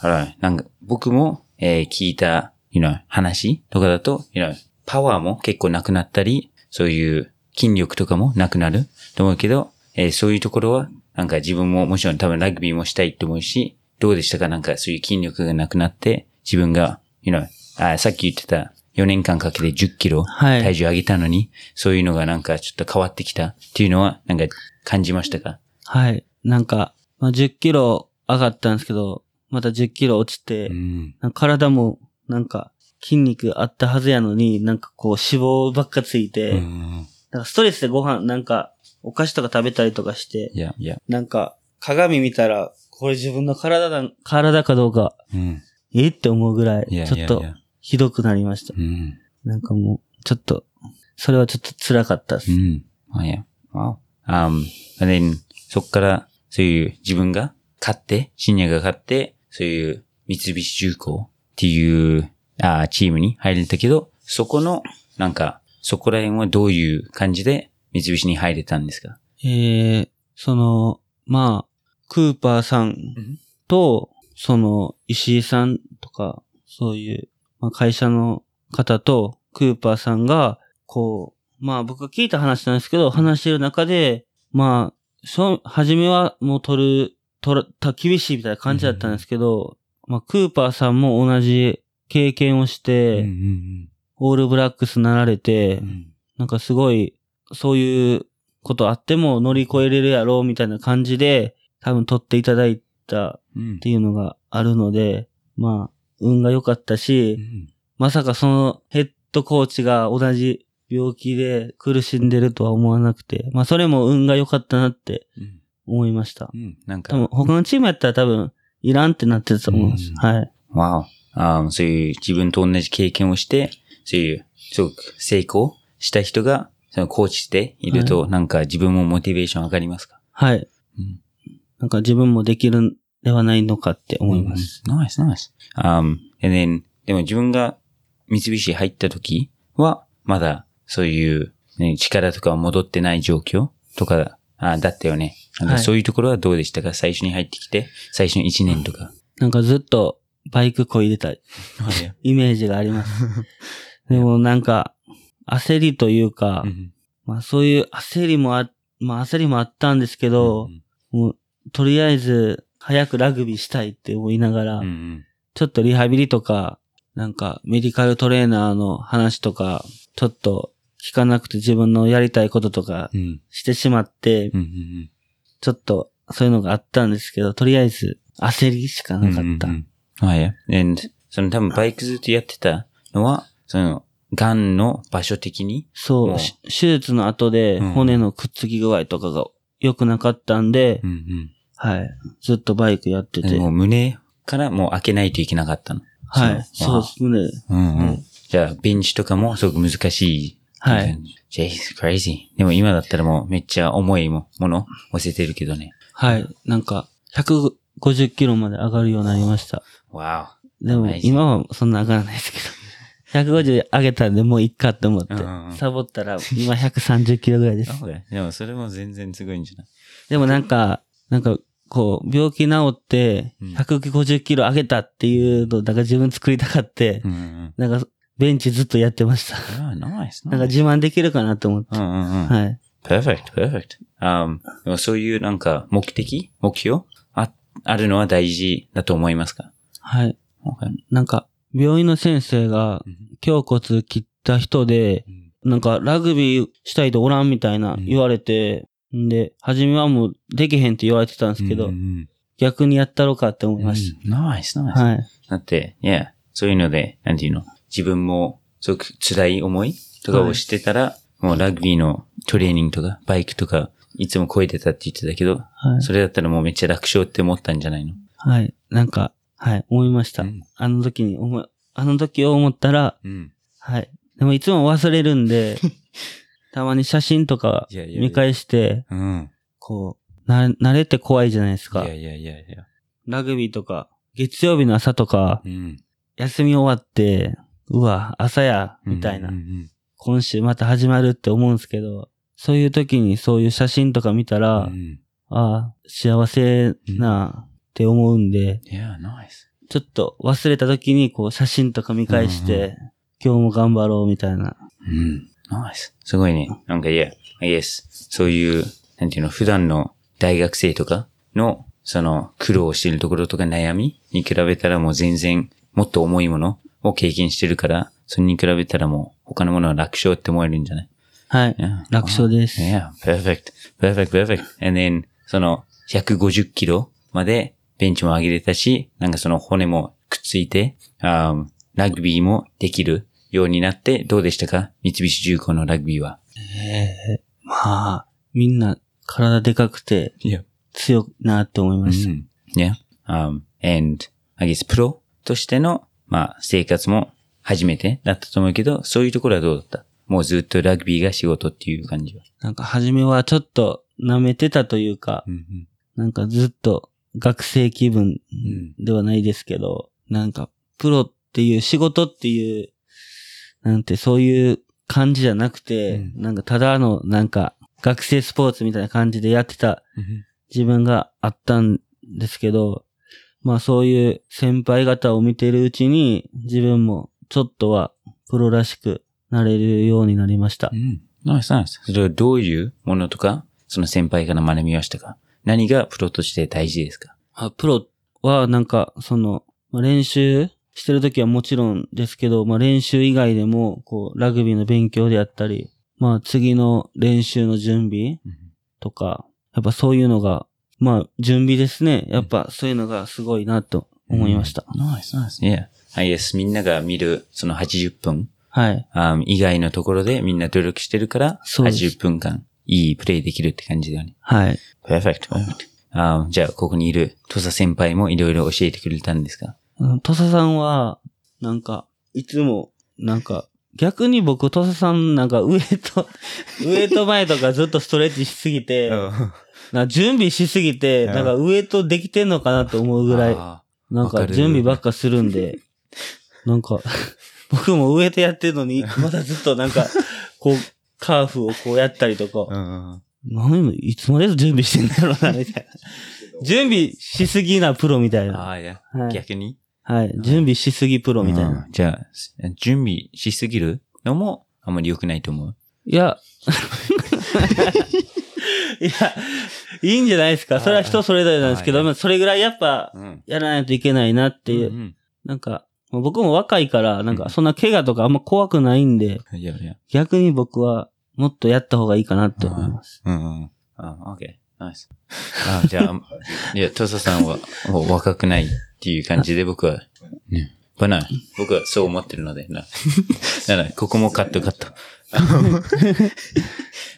Speaker 1: あら、なんか、僕も、えー聞いた、you know, 話とかだと、you know, パワーも結構なくなったり、そういう筋力とかもなくなると思うけど、えーそういうところは、なんか自分ももちろん多分ラグビーもしたいと思うし、どうでしたか？なんかそういう筋力がなくなって、自分が、you know, あさっき言ってた4年間かけて10キロ
Speaker 2: はい
Speaker 1: 体重上げたのに、そういうのがなんかちょっと変わってきたっていうのは、なんか感じましたか？
Speaker 2: はい。なんか、まあ、10キロ上がったんですけど、また10キロ落ちて、
Speaker 1: うん。
Speaker 2: 体も、なんか、筋肉あったはずやのに、なんかこう脂肪ばっかついて、
Speaker 1: うん
Speaker 2: なんかストレスでご飯、なんか、お菓子とか食べたりとかして。なんか、鏡見たら、これ自分の体だ、体かどうか、
Speaker 1: うん。
Speaker 2: え？って思うぐらいちょっとひどくなりました
Speaker 1: う。ん。
Speaker 2: なんかもう、ちょっと、それはちょっと辛かったです。
Speaker 1: うん。あ、いや。わお。あ、um, and then そっから、そういう自分が勝って、深夜が勝って、そういう三菱重工っていう、あチームに入れたけど、そこの、なんか、そこら辺はどういう感じで三菱に入れたんですか？
Speaker 2: えー、その、まあ、クーパーさんと、その、石井さんとか、そういう、まあ、会社の方とクーパーさんが、こう、まあ僕が聞いた話なんですけど、話してる中で、まあ、しょ、初めはもう取る、取る、た、厳しいみたいな感じだったんですけど、まあクーパーさんも同じ経験をして、
Speaker 1: うんうん。
Speaker 2: オールブラックスなられて、
Speaker 1: うん。
Speaker 2: なんかすごい、そういうことあっても乗り越えれるやろうみたいな感じで、多分取っていただいた
Speaker 1: うん
Speaker 2: っていうのがあるので、まあ、運が良かったし、
Speaker 1: うん
Speaker 2: まさかそのヘッドコーチが同じ病気で苦しんでるとは思わなくて、まあそれも運が良かったなって
Speaker 1: うん
Speaker 2: 思いました。
Speaker 1: うんなんか
Speaker 2: 多分他のチームやったら多分いらんってなってたと思うんです。
Speaker 1: うん
Speaker 2: はい。
Speaker 1: わお。あそういう自分と同じ経験をして、そういう、すごく成功した人が、そのコーチしていると、なんか自分もモチベーション上がりますか？
Speaker 2: はい。
Speaker 1: うん
Speaker 2: なんか自分もできるんではないのかって思います。。
Speaker 1: ナイス、ナイス。Um, and then, でも自分が三菱入った時は、まだそういう、ね、力とかは戻ってない状況とか、あだったよね。なんか
Speaker 2: はい
Speaker 1: そういうところはどうでしたか？最初に入ってきて、最初の1年とか。
Speaker 2: なんかずっとバイクこいでた イメージがあります。でもなんか焦りというか、
Speaker 1: うん
Speaker 2: まあそういう焦りもあ、まあ焦りもあったんですけど、もうとりあえず早くラグビーしたいって思いながら、
Speaker 1: うんうん。
Speaker 2: ちょっとリハビリとか、なんかメディカルトレーナーの話とか、ちょっと聞かなくて自分のやりたいこととか
Speaker 1: うん。
Speaker 2: してしまって、
Speaker 1: うんうん
Speaker 2: ちょっとそういうのがあったんですけど、とりあえず焦りしかなかった。
Speaker 1: うんうん。はい。and その多分バイクずっとやってたのは、その、癌の場所的に、
Speaker 2: そう、手術の後で
Speaker 1: うん
Speaker 2: 骨のくっつき具合とかが良くなかったんで、
Speaker 1: うん
Speaker 2: はい。ずっとバイクやって
Speaker 1: うん、
Speaker 2: て。
Speaker 1: もう胸からもう開けないといけなかったの？
Speaker 2: はい。そうですね。
Speaker 1: うんう
Speaker 2: うんん。
Speaker 1: じゃあ、ベンチとかもすごく難しい。
Speaker 2: はい。。
Speaker 1: ジェイス、クレイジー。でも今だったらもうめっちゃ重いももの押せてるけどね。
Speaker 2: はい。なんか、150キロまで上がるようになりました。
Speaker 1: わ
Speaker 2: でも
Speaker 1: Amazing、
Speaker 2: 今はそんな上がらないですけど。150上げたんでもういっかって思って
Speaker 1: うんうんうん。
Speaker 2: サボったら、今130キロぐらいです。
Speaker 1: お。でもそれも全然すごいんじゃない？
Speaker 2: でもなんか、なんか、こう、病気治って、
Speaker 1: うん
Speaker 2: 150キロ上げたっていうの、だから自分作りたかって、
Speaker 1: うんうん
Speaker 2: なんか、ベンチずっとやってました。なんか自慢できるかなと思って。
Speaker 1: うんうんうん。
Speaker 2: はい。
Speaker 1: perfect, perfect. Um, そういうなんか目的？目標？あ、あるのは大事だと思いますか？
Speaker 2: はい。なんか、病院の先生が、胸骨切った人で、なんか、ラグビーしたいとおらんみたいな
Speaker 1: うん
Speaker 2: 言われて、んで、初めはもうできへんって言われてたんですけど、
Speaker 1: うん
Speaker 2: 逆にやったろかって思いまし
Speaker 1: うんナイス、ナイ
Speaker 2: た。
Speaker 1: ス。
Speaker 2: はい。
Speaker 1: だって、いや、そういうので、なんていうの？自分も、すごく辛い思いとかをしてたら、もうラグビーのトレーニングとか、バイクとか、いつも超えてたって言ってたけど、
Speaker 2: はい。
Speaker 1: それだったらもうめっちゃ楽勝って思ったんじゃないの？
Speaker 2: はい。なんか、はい、思いました。
Speaker 1: うん
Speaker 2: あの時に思い、あの時を思ったら、
Speaker 1: うん。
Speaker 2: はい。でもいつも忘れるんで、たまに写真とか
Speaker 1: いやいやいや
Speaker 2: 見返して、
Speaker 1: うん。
Speaker 2: こう、な、慣れって怖いじゃないですか
Speaker 1: いや。いやいやいや。
Speaker 2: ラグビーとか、月曜日の朝とか、
Speaker 1: うん。
Speaker 2: 休み終わって、うわ、朝や、みたいな
Speaker 1: うん。うん
Speaker 2: 今週また始まるって思うんですけど、そういう時にそういう写真とか見たら、
Speaker 1: うん。
Speaker 2: ああ、幸せなって思うんで、
Speaker 1: いや、ナイス。
Speaker 2: ちょっと忘れた時にこう写真とか見返して、今日も頑張ろうみたいな。
Speaker 1: うん。ナイス。すごいね。なんか、いや、I guess、そういう、なんていうの、普段の大学生とかの、その、苦労しているところとか悩みに比べたらもう全然、もっと重いものを経験してるから、それに比べたらもう、他のものは楽勝って思えるんじゃない？
Speaker 2: はい。
Speaker 1: Yeah.
Speaker 2: 楽勝です。
Speaker 1: Yeah, perfect. Perfect, perfect. And then, その、150キロまでベンチも上げれたし、なんかその骨もくっついて、あーラグビーもできるようになって、どうでしたか？三菱重工のラグビーは。
Speaker 2: ええまあ、みんな体でかくて。強いなって思いました。
Speaker 1: うん。Yeah. Um, and, I guess, プロとしての、まあ、生活も初めてだったと思うけど、そういうところはどうだった？もうずっとラグビーが仕事っていう感じは。
Speaker 2: なんか初めはちょっと舐めてたというか、
Speaker 1: ん。
Speaker 2: なんかずっと学生気分
Speaker 1: ん
Speaker 2: ではないですけど、なんかプロっていう仕事っていう、なんてそういう感じじゃなくて、
Speaker 1: うん
Speaker 2: なんかただのなんか学生スポーツみたいな感じでやってた自分があったんですけど、まあそういう先輩方を見てるうちに自分もちょっとはプロらしくなれるようになりました
Speaker 1: う。ん。ナイスナイス。それはどういうものとか、その先輩から学びましたか？何がプロとして大事ですか？
Speaker 2: あプロはなんか、その、まあ練習してる時はもちろんですけど、まあ練習以外でも、こう、ラグビーの勉強であったり、まあ次の練習の準備とか、やっぱそういうのが、まあ準備ですね。やっぱそういうのがすごいなと思いました。
Speaker 1: ナイスナイス。Yeah. I guess みんなが見るその80分、
Speaker 2: はい。
Speaker 1: あ以外のところでみんな努力してるから、
Speaker 2: そうです
Speaker 1: 80分間いいプレイできるって感じだよね。
Speaker 2: はい。
Speaker 1: perfect, perfect. あじゃあ、ここにいる土佐先輩もいろいろ教えてくれたんですか？
Speaker 2: うん土佐さんは、なんか、いつも、なんか、逆に僕、土佐さん、なんか、上と、上と前とかずっとストレッチしすぎて、な準備しすぎて、
Speaker 1: うん
Speaker 2: なんか上とできてんのかなと思うぐらい、
Speaker 1: あ
Speaker 2: なんか準備ばっかするんで、なんか、僕も上とやってるのに、まだずっとなんか、こう、カーフをこうやったりとか、
Speaker 1: ー
Speaker 2: 何いつまで準備してんだろうな、みたいな。準備しすぎなプロみたいな。
Speaker 1: あー、いや、
Speaker 2: はい
Speaker 1: 逆に？
Speaker 2: はい。準備しすぎプロみたいな。
Speaker 1: うんじゃあ、準備しすぎるのもあんまり良くないと思う？
Speaker 2: いや、いや、いいんじゃないですか。それは人それぞれなんですけど、それぐらいやっぱ、
Speaker 1: うん。
Speaker 2: やらないといけないなっていう。
Speaker 1: うん
Speaker 2: なんか、まあ僕も若いから、なん
Speaker 1: うん
Speaker 2: かそんな怪我とかあんま怖くないんで、
Speaker 1: いやいや。
Speaker 2: 逆に僕はもっとやった方がいいかなって思います。
Speaker 1: うんうん。あ、OK。ナイス。あ、じゃあ、いや、トサさんはもう若くないっていう感じで僕は、ね。まあな、僕はそう思ってるので、な。なら、ここもカットカット。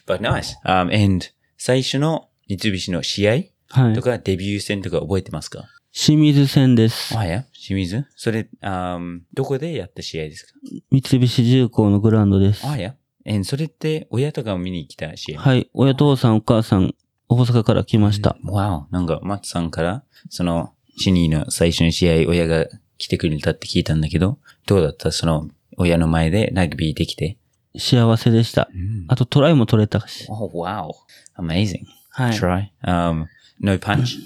Speaker 1: But nice. Um, and 最初の三菱の試合
Speaker 2: はい
Speaker 1: と。かデビュー戦とか覚えてますか？
Speaker 2: 清水戦です。
Speaker 1: あ、いや、清水？それ、あどこでやった試合ですか？
Speaker 2: 三菱重工のグラウンドです。
Speaker 1: あ、いや。え、それって親とかを見に来た試合
Speaker 2: はい。親父さんお母さん、大阪から来ました。
Speaker 1: わお。なんか、松さんから、その、シニーの最初の試合、親が来てくれたって聞いたんだけど、どうだった？その、親の前でラグビーできて？
Speaker 2: 幸せでした。あとトライも取れたし。
Speaker 1: Oh, wow. Amazing.
Speaker 2: はい。
Speaker 1: Try. Um, no punch?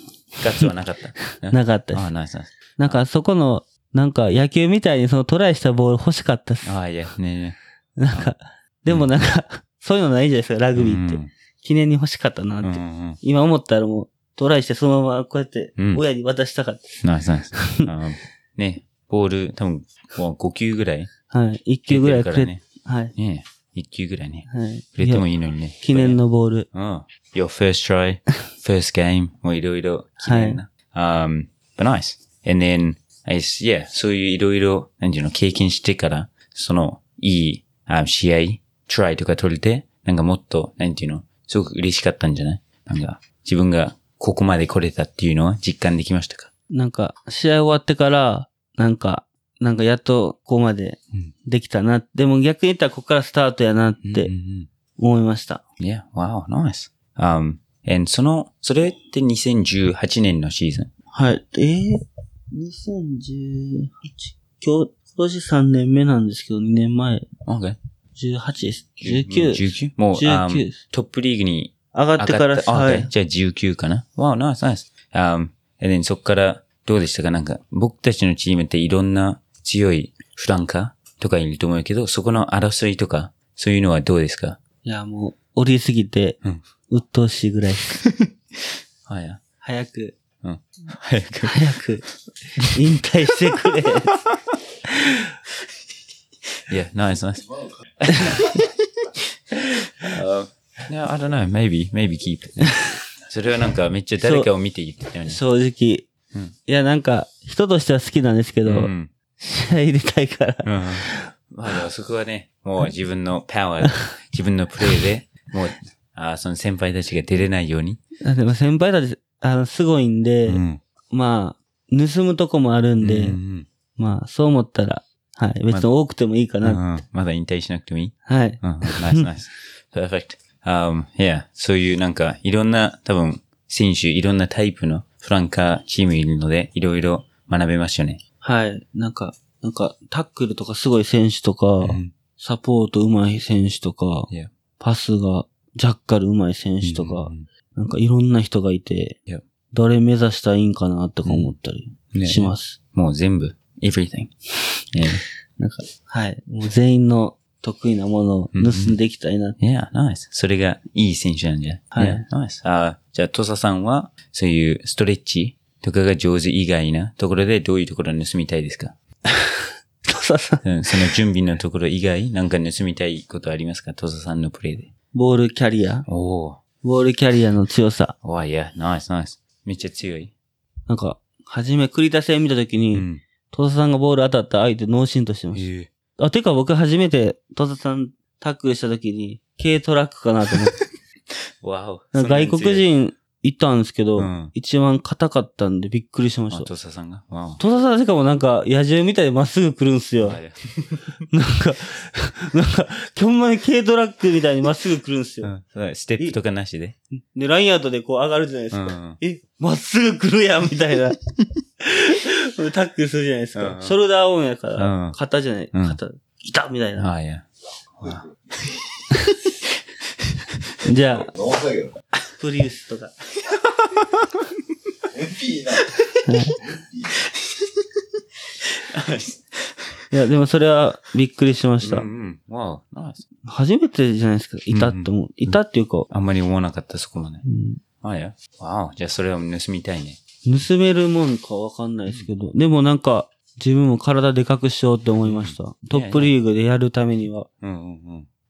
Speaker 1: ガッツはなかった。
Speaker 2: なかったです
Speaker 1: あ、。ナイスナイス。
Speaker 2: なんかそこの、なんか野球みたいにそのトライしたボール欲しかったです。
Speaker 1: あ、いや、ねね。
Speaker 2: なんか、でもなんか、そういうのないじゃないですか、ラグビーって。
Speaker 1: うん
Speaker 2: 記念に欲しかったなって。
Speaker 1: うんうん。
Speaker 2: 今思ったらもう、トライしてそのままこうやって
Speaker 1: うん、
Speaker 2: 親に渡したかっ。
Speaker 1: ナイスナイス。um, ね、ボール、多分、もう5球ぐらい。
Speaker 2: はい。一球ぐらいくれ、
Speaker 1: ね。
Speaker 2: はい。
Speaker 1: ね1球ぐらいね。
Speaker 2: はい。
Speaker 1: くれても
Speaker 2: い
Speaker 1: いいのにね。
Speaker 2: 記念のボール。
Speaker 1: うん。Your first try, first game, もういろいろ記念な。Um, but nice. And then, I, yeah, そういういろいろ、なんていうの、経験してから、その、いい、あ試合、try とか取れて、なんかもっと、なんていうの、すごく嬉しかったんじゃない？なんか、自分がここまで来れたっていうのは実感できましたか？
Speaker 2: なんか、試合終わってから、なんか、なんかやっとここまで
Speaker 1: うん
Speaker 2: できたな。でも逆に言ったらここからスタートやなっ
Speaker 1: うんうん
Speaker 2: て思いました。
Speaker 1: Yeah, wow, nice. Um, and その、それって2018年のシーズン？
Speaker 2: はい。えー、2018? 今日、今年3年目なんですけど、2年前、
Speaker 1: Okay.
Speaker 2: 18です。19。
Speaker 1: 19? もう、
Speaker 2: 19
Speaker 1: um, トップリーグに
Speaker 2: 上がってから、はい。
Speaker 1: じゃあ19かな ?Wow, nice, nice. Um, and then そっからどうでしたか？なんか、僕たちのチームっていろんな強いフランカーとかいると思うけど、そこの争いとか、そういうのはどうですか？
Speaker 2: いや、もう、降りすぎて
Speaker 1: うん、
Speaker 2: 鬱陶しいぐらい。
Speaker 1: はい。
Speaker 2: 早く、
Speaker 1: うん。早く。
Speaker 2: 早く、引退してくれ。
Speaker 1: Yeah, nice, nice. uh, no, I don't know. Maybe, maybe keep. それはなんかめっちゃ誰かを見て言ってたよね。
Speaker 2: 正直。
Speaker 1: うん
Speaker 2: いや、なんか、人としては好きなんですけど、
Speaker 1: うん。
Speaker 2: 試合入れたいから。
Speaker 1: うん。まあでもそこはね、もう自分のパワー、自分のプレーで、もう、あその先輩たちが出れないように。
Speaker 2: あでも先輩たち、あの、すごいんで、
Speaker 1: うん。
Speaker 2: まあ、盗むとこもあるんで、
Speaker 1: うん
Speaker 2: まあ、そう思ったら、はい、別に多くてもいいかな。
Speaker 1: うんうんまだ引退しなくてもいい？
Speaker 2: はい。
Speaker 1: うん。ナイスナイス。perfect. Um, yeah. そういうなんか、いろんな、多分、選手、いろんなタイプのフランカーチームいるので、いろいろ学べますよね。
Speaker 2: はい。なんか、なんか、タックルとかすごい選手とか、
Speaker 1: うん
Speaker 2: サポート上手い選手とか、
Speaker 1: Yeah.
Speaker 2: パスが、ジャッカル上手い選手とか、
Speaker 1: うん
Speaker 2: なんかいろんな人がいて、
Speaker 1: Yeah.
Speaker 2: 誰目指したらいいんかなとか思ったり
Speaker 1: ね
Speaker 2: します。
Speaker 1: もう全部、everything. Yeah.
Speaker 2: なんか、はい。もう全員の得意なものを盗んでいきたいな。
Speaker 1: Yeah, nice. それがいい選手なんじゃ
Speaker 2: はい
Speaker 1: Yeah, nice. あじゃあ、トサさんは、そういうストレッチとかが上手以外なところでどういうところを盗みたいですか？
Speaker 2: トサさん。
Speaker 1: うん、その準備のところ以外、なんか盗みたいことありますか？トサさんのプレイで。
Speaker 2: ボールキャリア。
Speaker 1: おー。
Speaker 2: ボールキャリアの強さ。
Speaker 1: おー、いや、ナイスナイス。めっちゃ強い。
Speaker 2: なんか、初め繰り出せ見たときに、
Speaker 1: ん。
Speaker 2: トサさんがボール当たった相手脳震としてまし
Speaker 1: え
Speaker 2: た。あ、てか僕初めてトサさんタックルしたときに、軽トラックかなと思って。
Speaker 1: わお。
Speaker 2: なんか外国人いたんですけど、
Speaker 1: うん
Speaker 2: 一番硬かったんでびっくりしまし
Speaker 1: あ、
Speaker 2: た。
Speaker 1: トサさんが？
Speaker 2: トサさんしかもなんか野獣みたいでまっすぐ来るんすよ。
Speaker 1: はい
Speaker 2: なんか、なんか、ほんまに軽トラックみたいにまっすぐ来るんすよ。
Speaker 1: うんそうステップとかなしで。
Speaker 2: で、ラインアウトでこう上がるじゃないですか。
Speaker 1: うん。
Speaker 2: え、まっすぐ来るやんみたいな。タックルするじゃないですか。
Speaker 1: うん
Speaker 2: ショルダーオンやか
Speaker 1: う
Speaker 2: ら
Speaker 1: ん、
Speaker 2: 肩じゃない、
Speaker 1: うん
Speaker 2: 肩、いたみたいな。
Speaker 1: あ、いや。
Speaker 2: じゃあ。プリウスとか。
Speaker 3: MP な。
Speaker 2: いや、でもそれはびっくりしました。
Speaker 1: うんうん。わお、ナイス。
Speaker 2: 初めてじゃないですか。いたって思う。いたっていうか、
Speaker 1: あんまり思わなかった、そこまで。
Speaker 2: うん
Speaker 1: あ、いや。わお、じゃあそれを盗みたいね。
Speaker 2: 盗めるもんかわかんないですけど、でもなんか、自分も体でかくしようって思いました。トップリーグでやるためには、
Speaker 1: うんうん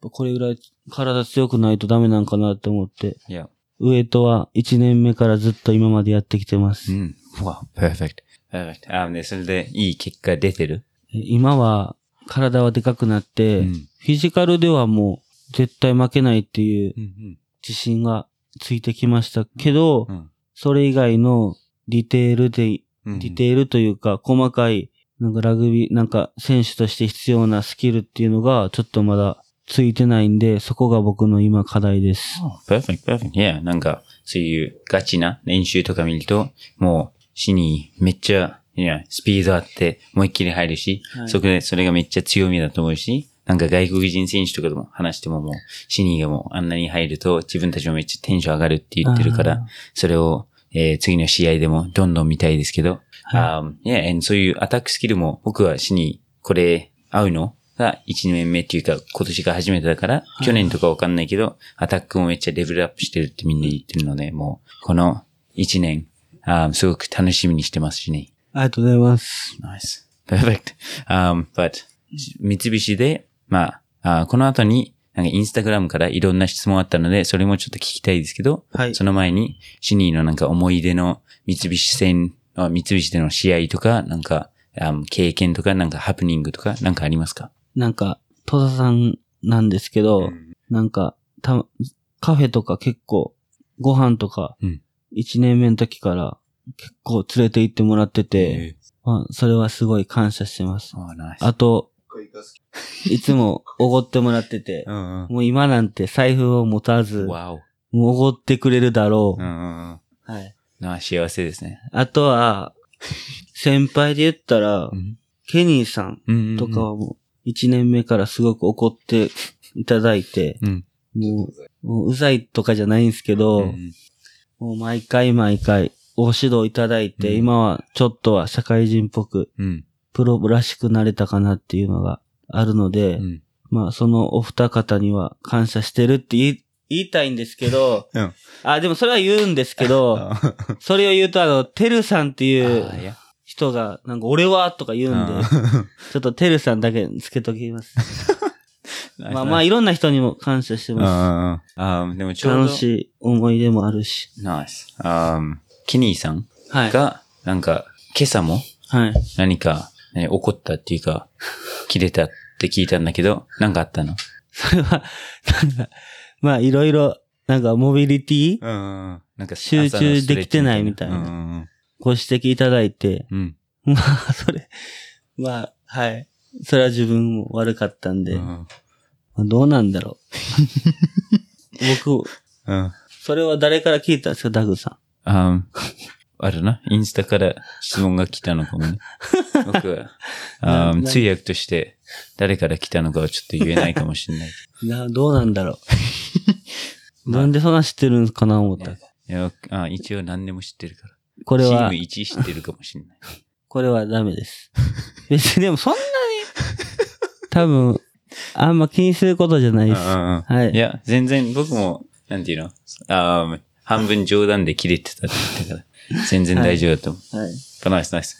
Speaker 1: うん。
Speaker 2: これぐらい体強くないとダメなんかなって思って、
Speaker 1: いや。
Speaker 2: ウエイトは1年目からずっと今までやってきてます。
Speaker 1: うん。わお、perfect。perfect。あ、ね、それでいい結果出てる？
Speaker 2: 今は体はでかくなって、
Speaker 1: うん
Speaker 2: フィジカルではもう絶対負けないっていう
Speaker 1: うん
Speaker 2: 自信がついてきましたけど、
Speaker 1: うん。
Speaker 2: それ以外のディテールで、
Speaker 1: うん。
Speaker 2: ディテールというか細かい、なんかラグビー、なんか選手として必要なスキルっていうのがちょっとまだついてないんで、そこが僕の今課題です。
Speaker 1: perfect, perfect. Yeah, なんか、そういうガチな練習とか見ると、もう、死にめっちゃ、いや、スピードあって、思いっきり入るし、
Speaker 2: はい。
Speaker 1: そこで、それがめっちゃ強みだと思うし、なんか外国人選手とかとも話してももう、シニーがもうあんなに入ると自分たちもめっちゃテンション上がるって言ってるから、それを、えー次の試合でもどんどん見たいですけど、
Speaker 2: は
Speaker 1: um, yeah, and そういうアタックスキルも僕はシニー、これ合うの？が1年目っていうか今年が初めてだから、
Speaker 2: い
Speaker 1: 去年とかわかんないけど、アタックもめっちゃレベルアップしてるってみんな言ってるので、もう、この1年、あーすごく楽しみにしてますしね。
Speaker 2: ありがとうございます。
Speaker 1: Nice. Perfect. Um, but, 三菱で、まあ、あーこの後に、なんかインスタグラムからいろんな質問あったので、それもちょっと聞きたいですけど、
Speaker 2: はい
Speaker 1: その前に、シニーのなんか思い出の三菱戦、あ三菱での試合とか、なんか、あー経験とか、なんかハプニングとか、なんかありますか？
Speaker 2: なんか、戸田さんなんですけど、なんか、た、カフェとか結構、ご飯とか
Speaker 1: うん、
Speaker 2: 一年目の時から結構連れて行ってもらってて、まあ、それはすごい感謝してます。
Speaker 1: あ
Speaker 2: と、いつもおごってもらってて
Speaker 1: う、んうん。
Speaker 2: もう今なんて財布を持たず、も。うおごってくれるだろう。
Speaker 1: うんうんうん。
Speaker 2: はい。
Speaker 1: なあ、幸せですね。
Speaker 2: あとは、先輩で言ったら、
Speaker 1: うん
Speaker 2: ケニーさん
Speaker 1: うんうんうん
Speaker 2: とかはもう、一年目からすごく怒っていただいて、
Speaker 1: うん。
Speaker 2: もう、もううざいとかじゃないんですけど、
Speaker 1: うん
Speaker 2: もう毎回毎回ご指導いただいて、
Speaker 1: うん
Speaker 2: 今はちょっとは社会人っぽく、
Speaker 1: うん。
Speaker 2: プロらしくなれたかなっていうのがあるので、
Speaker 1: うん。
Speaker 2: まあそのお二方には感謝してるって言い言いたいんですけど、
Speaker 1: うん
Speaker 2: あ、でもそれは言うんですけど、
Speaker 1: あ
Speaker 2: それを言うとあの、てるさんっていう人が、なんか俺はとか言うんで、ちょっとてるさんだけつけときます。まあまあいろんな人にも感謝してま
Speaker 1: ああ、あでもち
Speaker 2: す。
Speaker 1: ょうど。
Speaker 2: 楽しい思い出もあるし。
Speaker 1: ナイス。あケニーさん
Speaker 2: はい。
Speaker 1: が、なんか、今朝も
Speaker 2: はい。
Speaker 1: 何か、ね、怒ったっていうか、切れたって聞いたんだけど、なんかあったの？
Speaker 2: それは、なんか、まあいろいろ、なんかモビリティ？
Speaker 1: うん。なんか
Speaker 2: 集中できてないみたいな
Speaker 1: うん。
Speaker 2: ご指摘いただいて、
Speaker 1: うん。
Speaker 2: まあ、それ、まあ、はい。それは自分も悪かったんで、ま
Speaker 1: うん。
Speaker 2: あどうなんだろう。僕、
Speaker 1: うん。
Speaker 2: それは誰から聞いたんですか、ダグさ
Speaker 1: ああるな。インスタから質問が来たのかもね。僕は、あ
Speaker 2: な
Speaker 1: 通訳として誰から来たのかはちょっと言えないかもしれない。
Speaker 2: ん。な、どうなんだろう。なんでそんな知ってるんかな思った。
Speaker 1: いやあ一応何でも知ってるから。
Speaker 2: これは
Speaker 1: チーム、1知ってるかもしれない。
Speaker 2: これはダメです。別にでもそんなに、多分、あんま気にすることじゃないです。
Speaker 1: うんうんうん
Speaker 2: はい
Speaker 1: いや、全然僕も、なんていうの？あー半分冗談で切れてたって言ったから、全然大丈夫だと思う。
Speaker 2: はい。
Speaker 1: But nice, nice.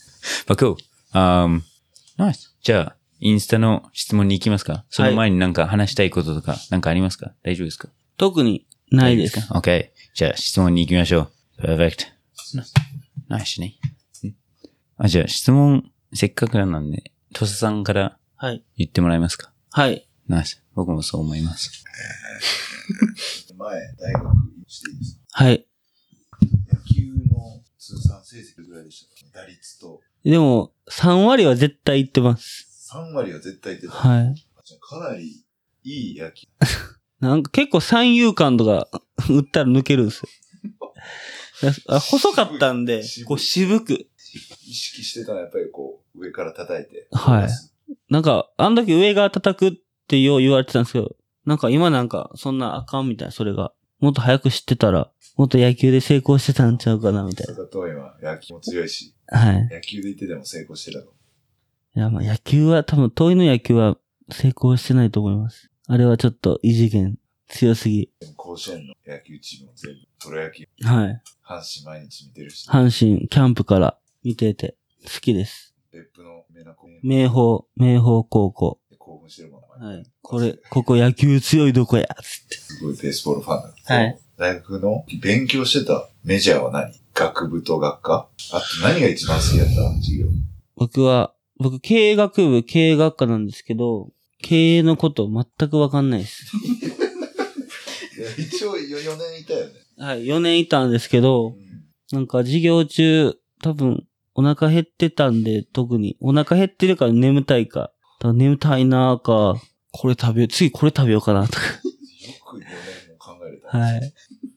Speaker 1: But cool. Um, nice. じゃあ、インスタの質問に行きますか？その前になんか話したいこととか、なんかありますか？大丈夫ですか？
Speaker 2: 特にないです。
Speaker 1: か ?OK. じゃあ、質問に行きましょう。Perfect. ナイスね。んあ、じゃあ、質問、せっかくなんで、トサさんから
Speaker 2: はい。
Speaker 1: 言ってもらえますか？
Speaker 2: はい。
Speaker 1: ナイス。僕もそう思います。
Speaker 3: 前、大学していいですか
Speaker 2: はい。
Speaker 3: 野球の通算成績ぐらいでしたか打率と
Speaker 2: でも、3割は絶対行ってます。
Speaker 3: 3割は絶対出た。
Speaker 2: はい。
Speaker 3: じゃあかなりいい野球。
Speaker 2: なんか結構三遊間とか打ったら抜けるんですよ。あ細かったんでこう渋く。
Speaker 3: 意識してたのはやっぱりこう、上から叩いて。
Speaker 2: はいなんか、あの時上側叩くってよう言われてたんですけど、なんか今なんかそんなあかんみたいな、それが。もっと早く知ってたら、もっと野球で成功してたんちゃうかな、みたい
Speaker 3: それと今、野球も強いし、
Speaker 2: な。はい。
Speaker 3: 野球で言ってでも成功してたの。
Speaker 2: いや、まあ野球は多分、遠いの野球は成功してないと思います。あれはちょっと異次元強すぎ。
Speaker 3: 甲子園の野球チームも全部、プロ野球、
Speaker 2: はい。
Speaker 3: 阪神毎日見てるし、
Speaker 2: 阪神、キャンプから見てて、好きです。
Speaker 3: 別府の目なこ
Speaker 2: 明豊、明豊高校。
Speaker 3: 興奮してるもん
Speaker 2: はい。これ、ここ野球強いどこや、つって。
Speaker 3: すごいベースボールファンなんです
Speaker 2: はい。
Speaker 3: 大学の勉強してたメジャーは何？学部と学科？あと何が一番好きだった授業？
Speaker 2: 僕は、僕、経営学部、経営学科なんですけど、経営のこと全くわかんないです。
Speaker 3: 一応4年いたよね。
Speaker 2: はい。4年いたんですけど
Speaker 3: う、ん
Speaker 2: なんか授業中、多分、お腹減ってたんで、特に。お腹減ってるから眠たいか。多分眠たいなーか、これ食べよう、次これ食べようかなとか。
Speaker 3: よく4年も考えれた。
Speaker 2: はい。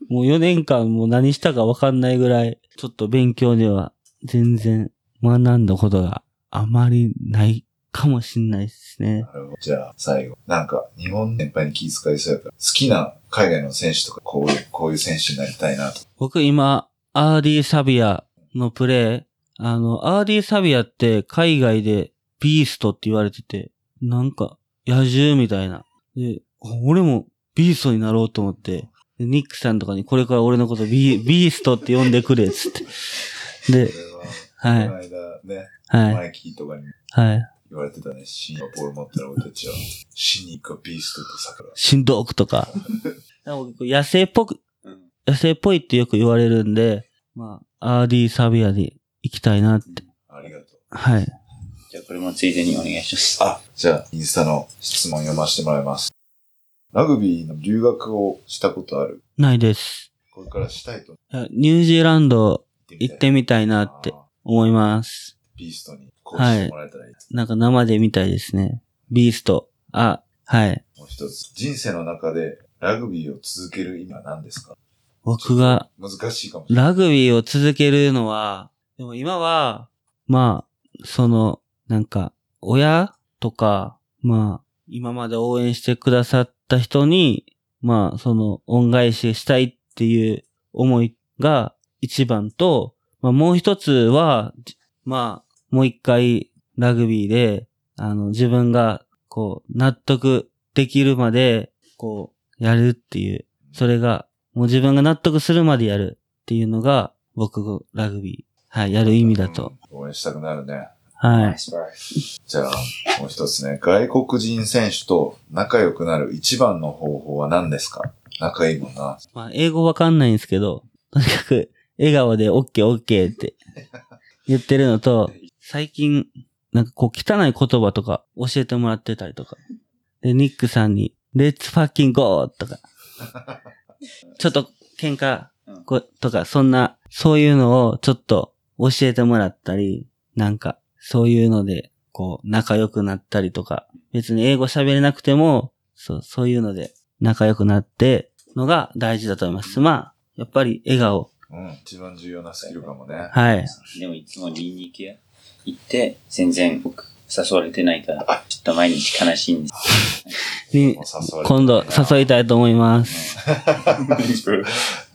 Speaker 2: もう4年間もう何したかわかんないぐらい、ちょっと勉強では全然学んだことがあまりないかもしんないですね。
Speaker 3: じゃあ、最後。なんか、日本先輩に気遣いそうやから、好きな海外の選手とか、こういう、こういう選手になりたいなと。
Speaker 2: 僕今、アーディ・サビアのプレー、あの、アーディ・サビアって海外でビーストって言われてて、なんか、野獣みたいな。で、俺もビーストになろうと思って、でニックさんとかにこれから俺のことビー ビーストって呼んでくれ、つって。で
Speaker 3: は、
Speaker 2: はい
Speaker 3: この間ね、
Speaker 2: はい、
Speaker 3: マイキーとかに
Speaker 2: はい。
Speaker 3: 言われてたね、シーンのボール持ったら俺たちは、死に行くビーストと桜。
Speaker 2: しんどくとか。なんか僕野生っぽく、野生っぽいってよく言われるんで、まあ、アーディ・サビアで行きたいなって。
Speaker 3: ありがとう。
Speaker 2: はい。
Speaker 1: じゃあ、これもついでにお願いします。
Speaker 3: あ、じゃあ、インスタの質問読ませてもらいます。ラグビーの留学をしたことある？
Speaker 2: ないです。
Speaker 3: これからしたいと
Speaker 2: ニュージーランド行って
Speaker 3: み
Speaker 2: みたいなって思います。
Speaker 3: ビーストに講師してもらえたらいい。
Speaker 2: なんか生で見たいですね。ビースト。あ、はい。
Speaker 3: もう一つ。人生の中でラグビーを続ける意味は何ですか？
Speaker 2: 僕が
Speaker 3: 難しいかもしれない。
Speaker 2: ラグビーを続けるのは、でも今は、まあ、その、なんか、親とか、まあ、今まで応援してくださった人に、まあ、その、恩返ししたいっていう思いが一番と、まあ、もう一つは、じまあ、もう一回ラグビーで、あの、自分が、こう、納得できるまで、こう、やるっていう、それが、もう自分が納得するまでやるっていうのが、僕がラグビー、はい、やる意味だと。
Speaker 3: うん。応援したくなるね。
Speaker 2: はい。
Speaker 3: じゃあ、もう一つね。外国人選手と仲良くなる一番の方法は何ですか？仲いいもんな。
Speaker 2: まあ、英語わかんないんですけど、とにかく、笑顔で OK, OK って言ってるのと、最近、なんかこう汚い言葉とか教えてもらってたりとか。で、ニックさんに、Let's fucking go! とか。ちょっと喧嘩ことか、そんな、そういうのをちょっと教えてもらったり、なんか、そういうので、こう、仲良くなったりとか、別に英語喋れなくても、そう、そういうので仲良くなって、のが大事だと思います。まあ、やっぱり笑顔。
Speaker 3: うん。一番重要なスキルかもね。
Speaker 2: はい。
Speaker 1: でもいつもニンニク屋行って、全然僕誘われてないから、ちょっと毎日悲しいんです。
Speaker 2: に今度誘いたいと思います。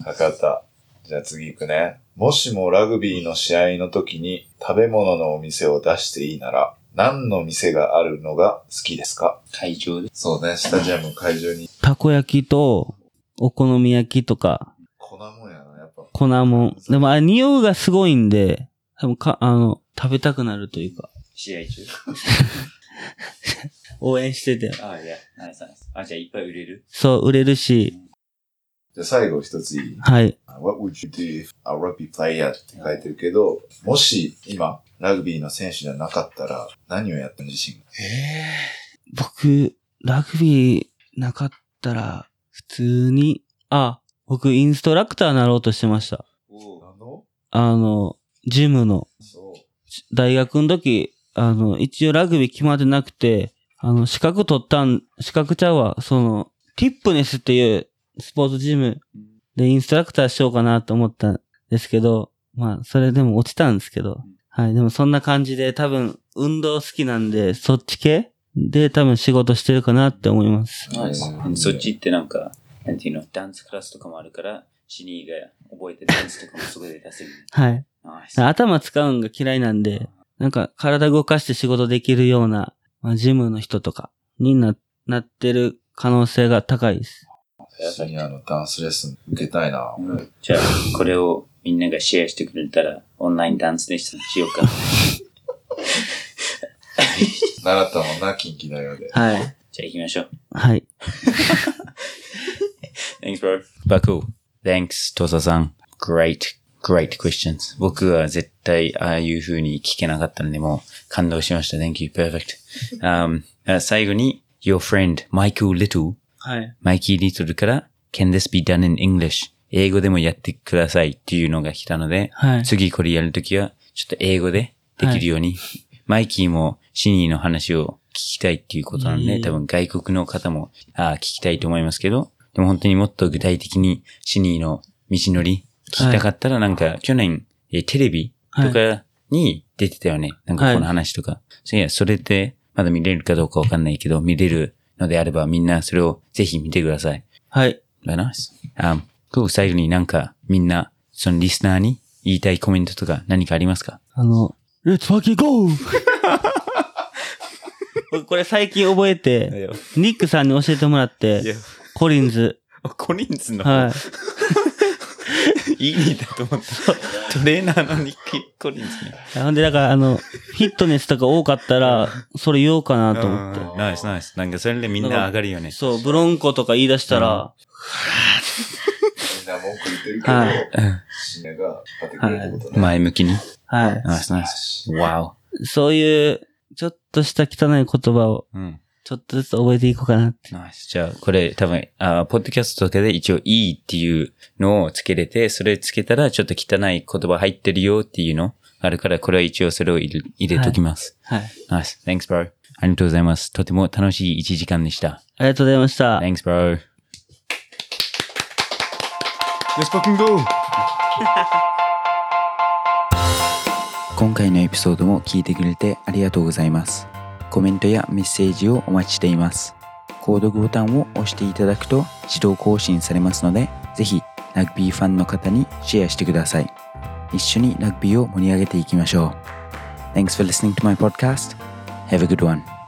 Speaker 3: わかった。じゃあ次行くね。もしもラグビーの試合の時に食べ物のお店を出していいなら、何の店があるのが好きですか？
Speaker 1: 会場で。
Speaker 3: そうね、スタジアム会場に
Speaker 2: たこ焼きと、お好み焼きとか、
Speaker 3: 粉もんやな、やっぱ。
Speaker 2: 粉もん。でもあれ匂いがすごいんで、多分か、あの、食べたくなるというか、
Speaker 1: 試合中。
Speaker 2: 応援してて。
Speaker 1: ああ、いや、ナイスナイス。あ、じゃあいっぱい売れる？
Speaker 2: そう、売れるし、
Speaker 3: じゃあ最後一ついい？
Speaker 2: はい。
Speaker 3: What would you do if a rugby player? って書いてるけど、もし今、ラグビーの選手じゃなかったら、何をやっても自信が？
Speaker 2: 僕、ラグビーなかったら、普通に、あ、僕、インストラクターなろうとしてました。
Speaker 3: あの？
Speaker 2: あの、ジムの。
Speaker 3: そう。
Speaker 2: 大学の時、あの、一応ラグビー決まってなくて、あの、資格取ったん、資格ちゃうわ、その、ティップネスっていうスポーツジムでインストラクターしようかなと思ったんですけど、まあ、それでも落ちたんですけど、はい、でもそんな感じで多分、運動好きなんで、そっち系で多分仕事してるかなって思います。
Speaker 1: ナイス。そっちってなんか、なんていうの、ダンスクラスとかもあるから、シニーが覚えてダンスとかもそこで出せる。
Speaker 2: はい。頭使うんが嫌いなんで、なんか体動かして仕事できるような、まあ、ジムの人とかにな、なってる可能性が高いです。
Speaker 3: シニアのダンスレッスン受けたいな。
Speaker 1: うんじゃあ、これをみんながシェアしてくれたら、オンラインダンスレッスンしようか。
Speaker 3: 習ったもんな、近畿大学で。
Speaker 2: はい。
Speaker 1: じゃあ行きましょう。
Speaker 2: はい。
Speaker 1: Thanks, bro. Baku. Thanks, トサさん。Great, great questions. 僕は絶対ああいう風に聞けなかったので、もう感動しました。Thank you, perfect. Um, あ最後に、Your friend, Michael Little.
Speaker 2: はい。
Speaker 1: マイキー・リトルから、Can this be done in English? 英語でもやってくださいっていうのが来たので、
Speaker 2: はい。
Speaker 1: 次これやるときは、ちょっと英語でできるように、マイキーもシニーの話を聞きたいっていうことなんで、
Speaker 2: いい
Speaker 1: 多分外国の方もあー聞きたいと思いますけど、でも本当にもっと具体的にシニーの道のり聞きたかったら、なんか去年、えーテレビとかに出てたよね。なんかこの話とか。そういや、それってまだ見れるかどうかわかんないけど、見れるのであればみんなそれをぜひ見てください。
Speaker 2: はい。
Speaker 1: Very nice. Um, cool. 最後になんかみんな、そのリスナーに言いたいコメントとか何かありますか？
Speaker 2: あの、Let's fucking go! 僕 これ最近覚えて、ニックさんに教えてもらって、コリンズ。
Speaker 1: コリンズの？
Speaker 2: はい。
Speaker 1: いいだと思った。トレーナーのニッキー・コリンズね。
Speaker 2: ほんで、だから、あの、フィットネスとか多かったら、それ言おうかなと思って。
Speaker 1: ナイスナイス。なんかそれでみんな上がるよね。
Speaker 2: そう、ブロンコとか言い出したら、
Speaker 3: みんな文句言ってるけど、
Speaker 2: はい
Speaker 3: シニアが引っ張ってくれるってことね。
Speaker 1: 前向きに。
Speaker 2: は
Speaker 1: ナイスナイス。わ
Speaker 2: い。そういう、ちょっとした汚い言葉を、
Speaker 1: お。うん。
Speaker 2: ちょっとずつ覚えていこうかなって。
Speaker 1: ナイス。じゃあ、これ多分、あポッドキャストとかで一応いいっていうのをつけれて、それつけたらちょっと汚い言葉入ってるよっていうのあるから、これは一応それを入れ入れときます。
Speaker 2: はい。
Speaker 1: ナイス。Thanks, bro. ありがとうございます。とても楽しい1時間でした。
Speaker 2: ありがとうございました。
Speaker 1: Thanks, bro.
Speaker 3: Let's fucking go!
Speaker 1: 今回のエピソードも聞いてくれてありがとうございます。コメントやメッセージをお待ちしています。購読ボタンを押していただくと自動更新されますので、ぜひラグビーファンの方にシェアしてください。一緒にラグビーを盛り上げていきましょう。Thanks for listening to my podcast. Have a good one.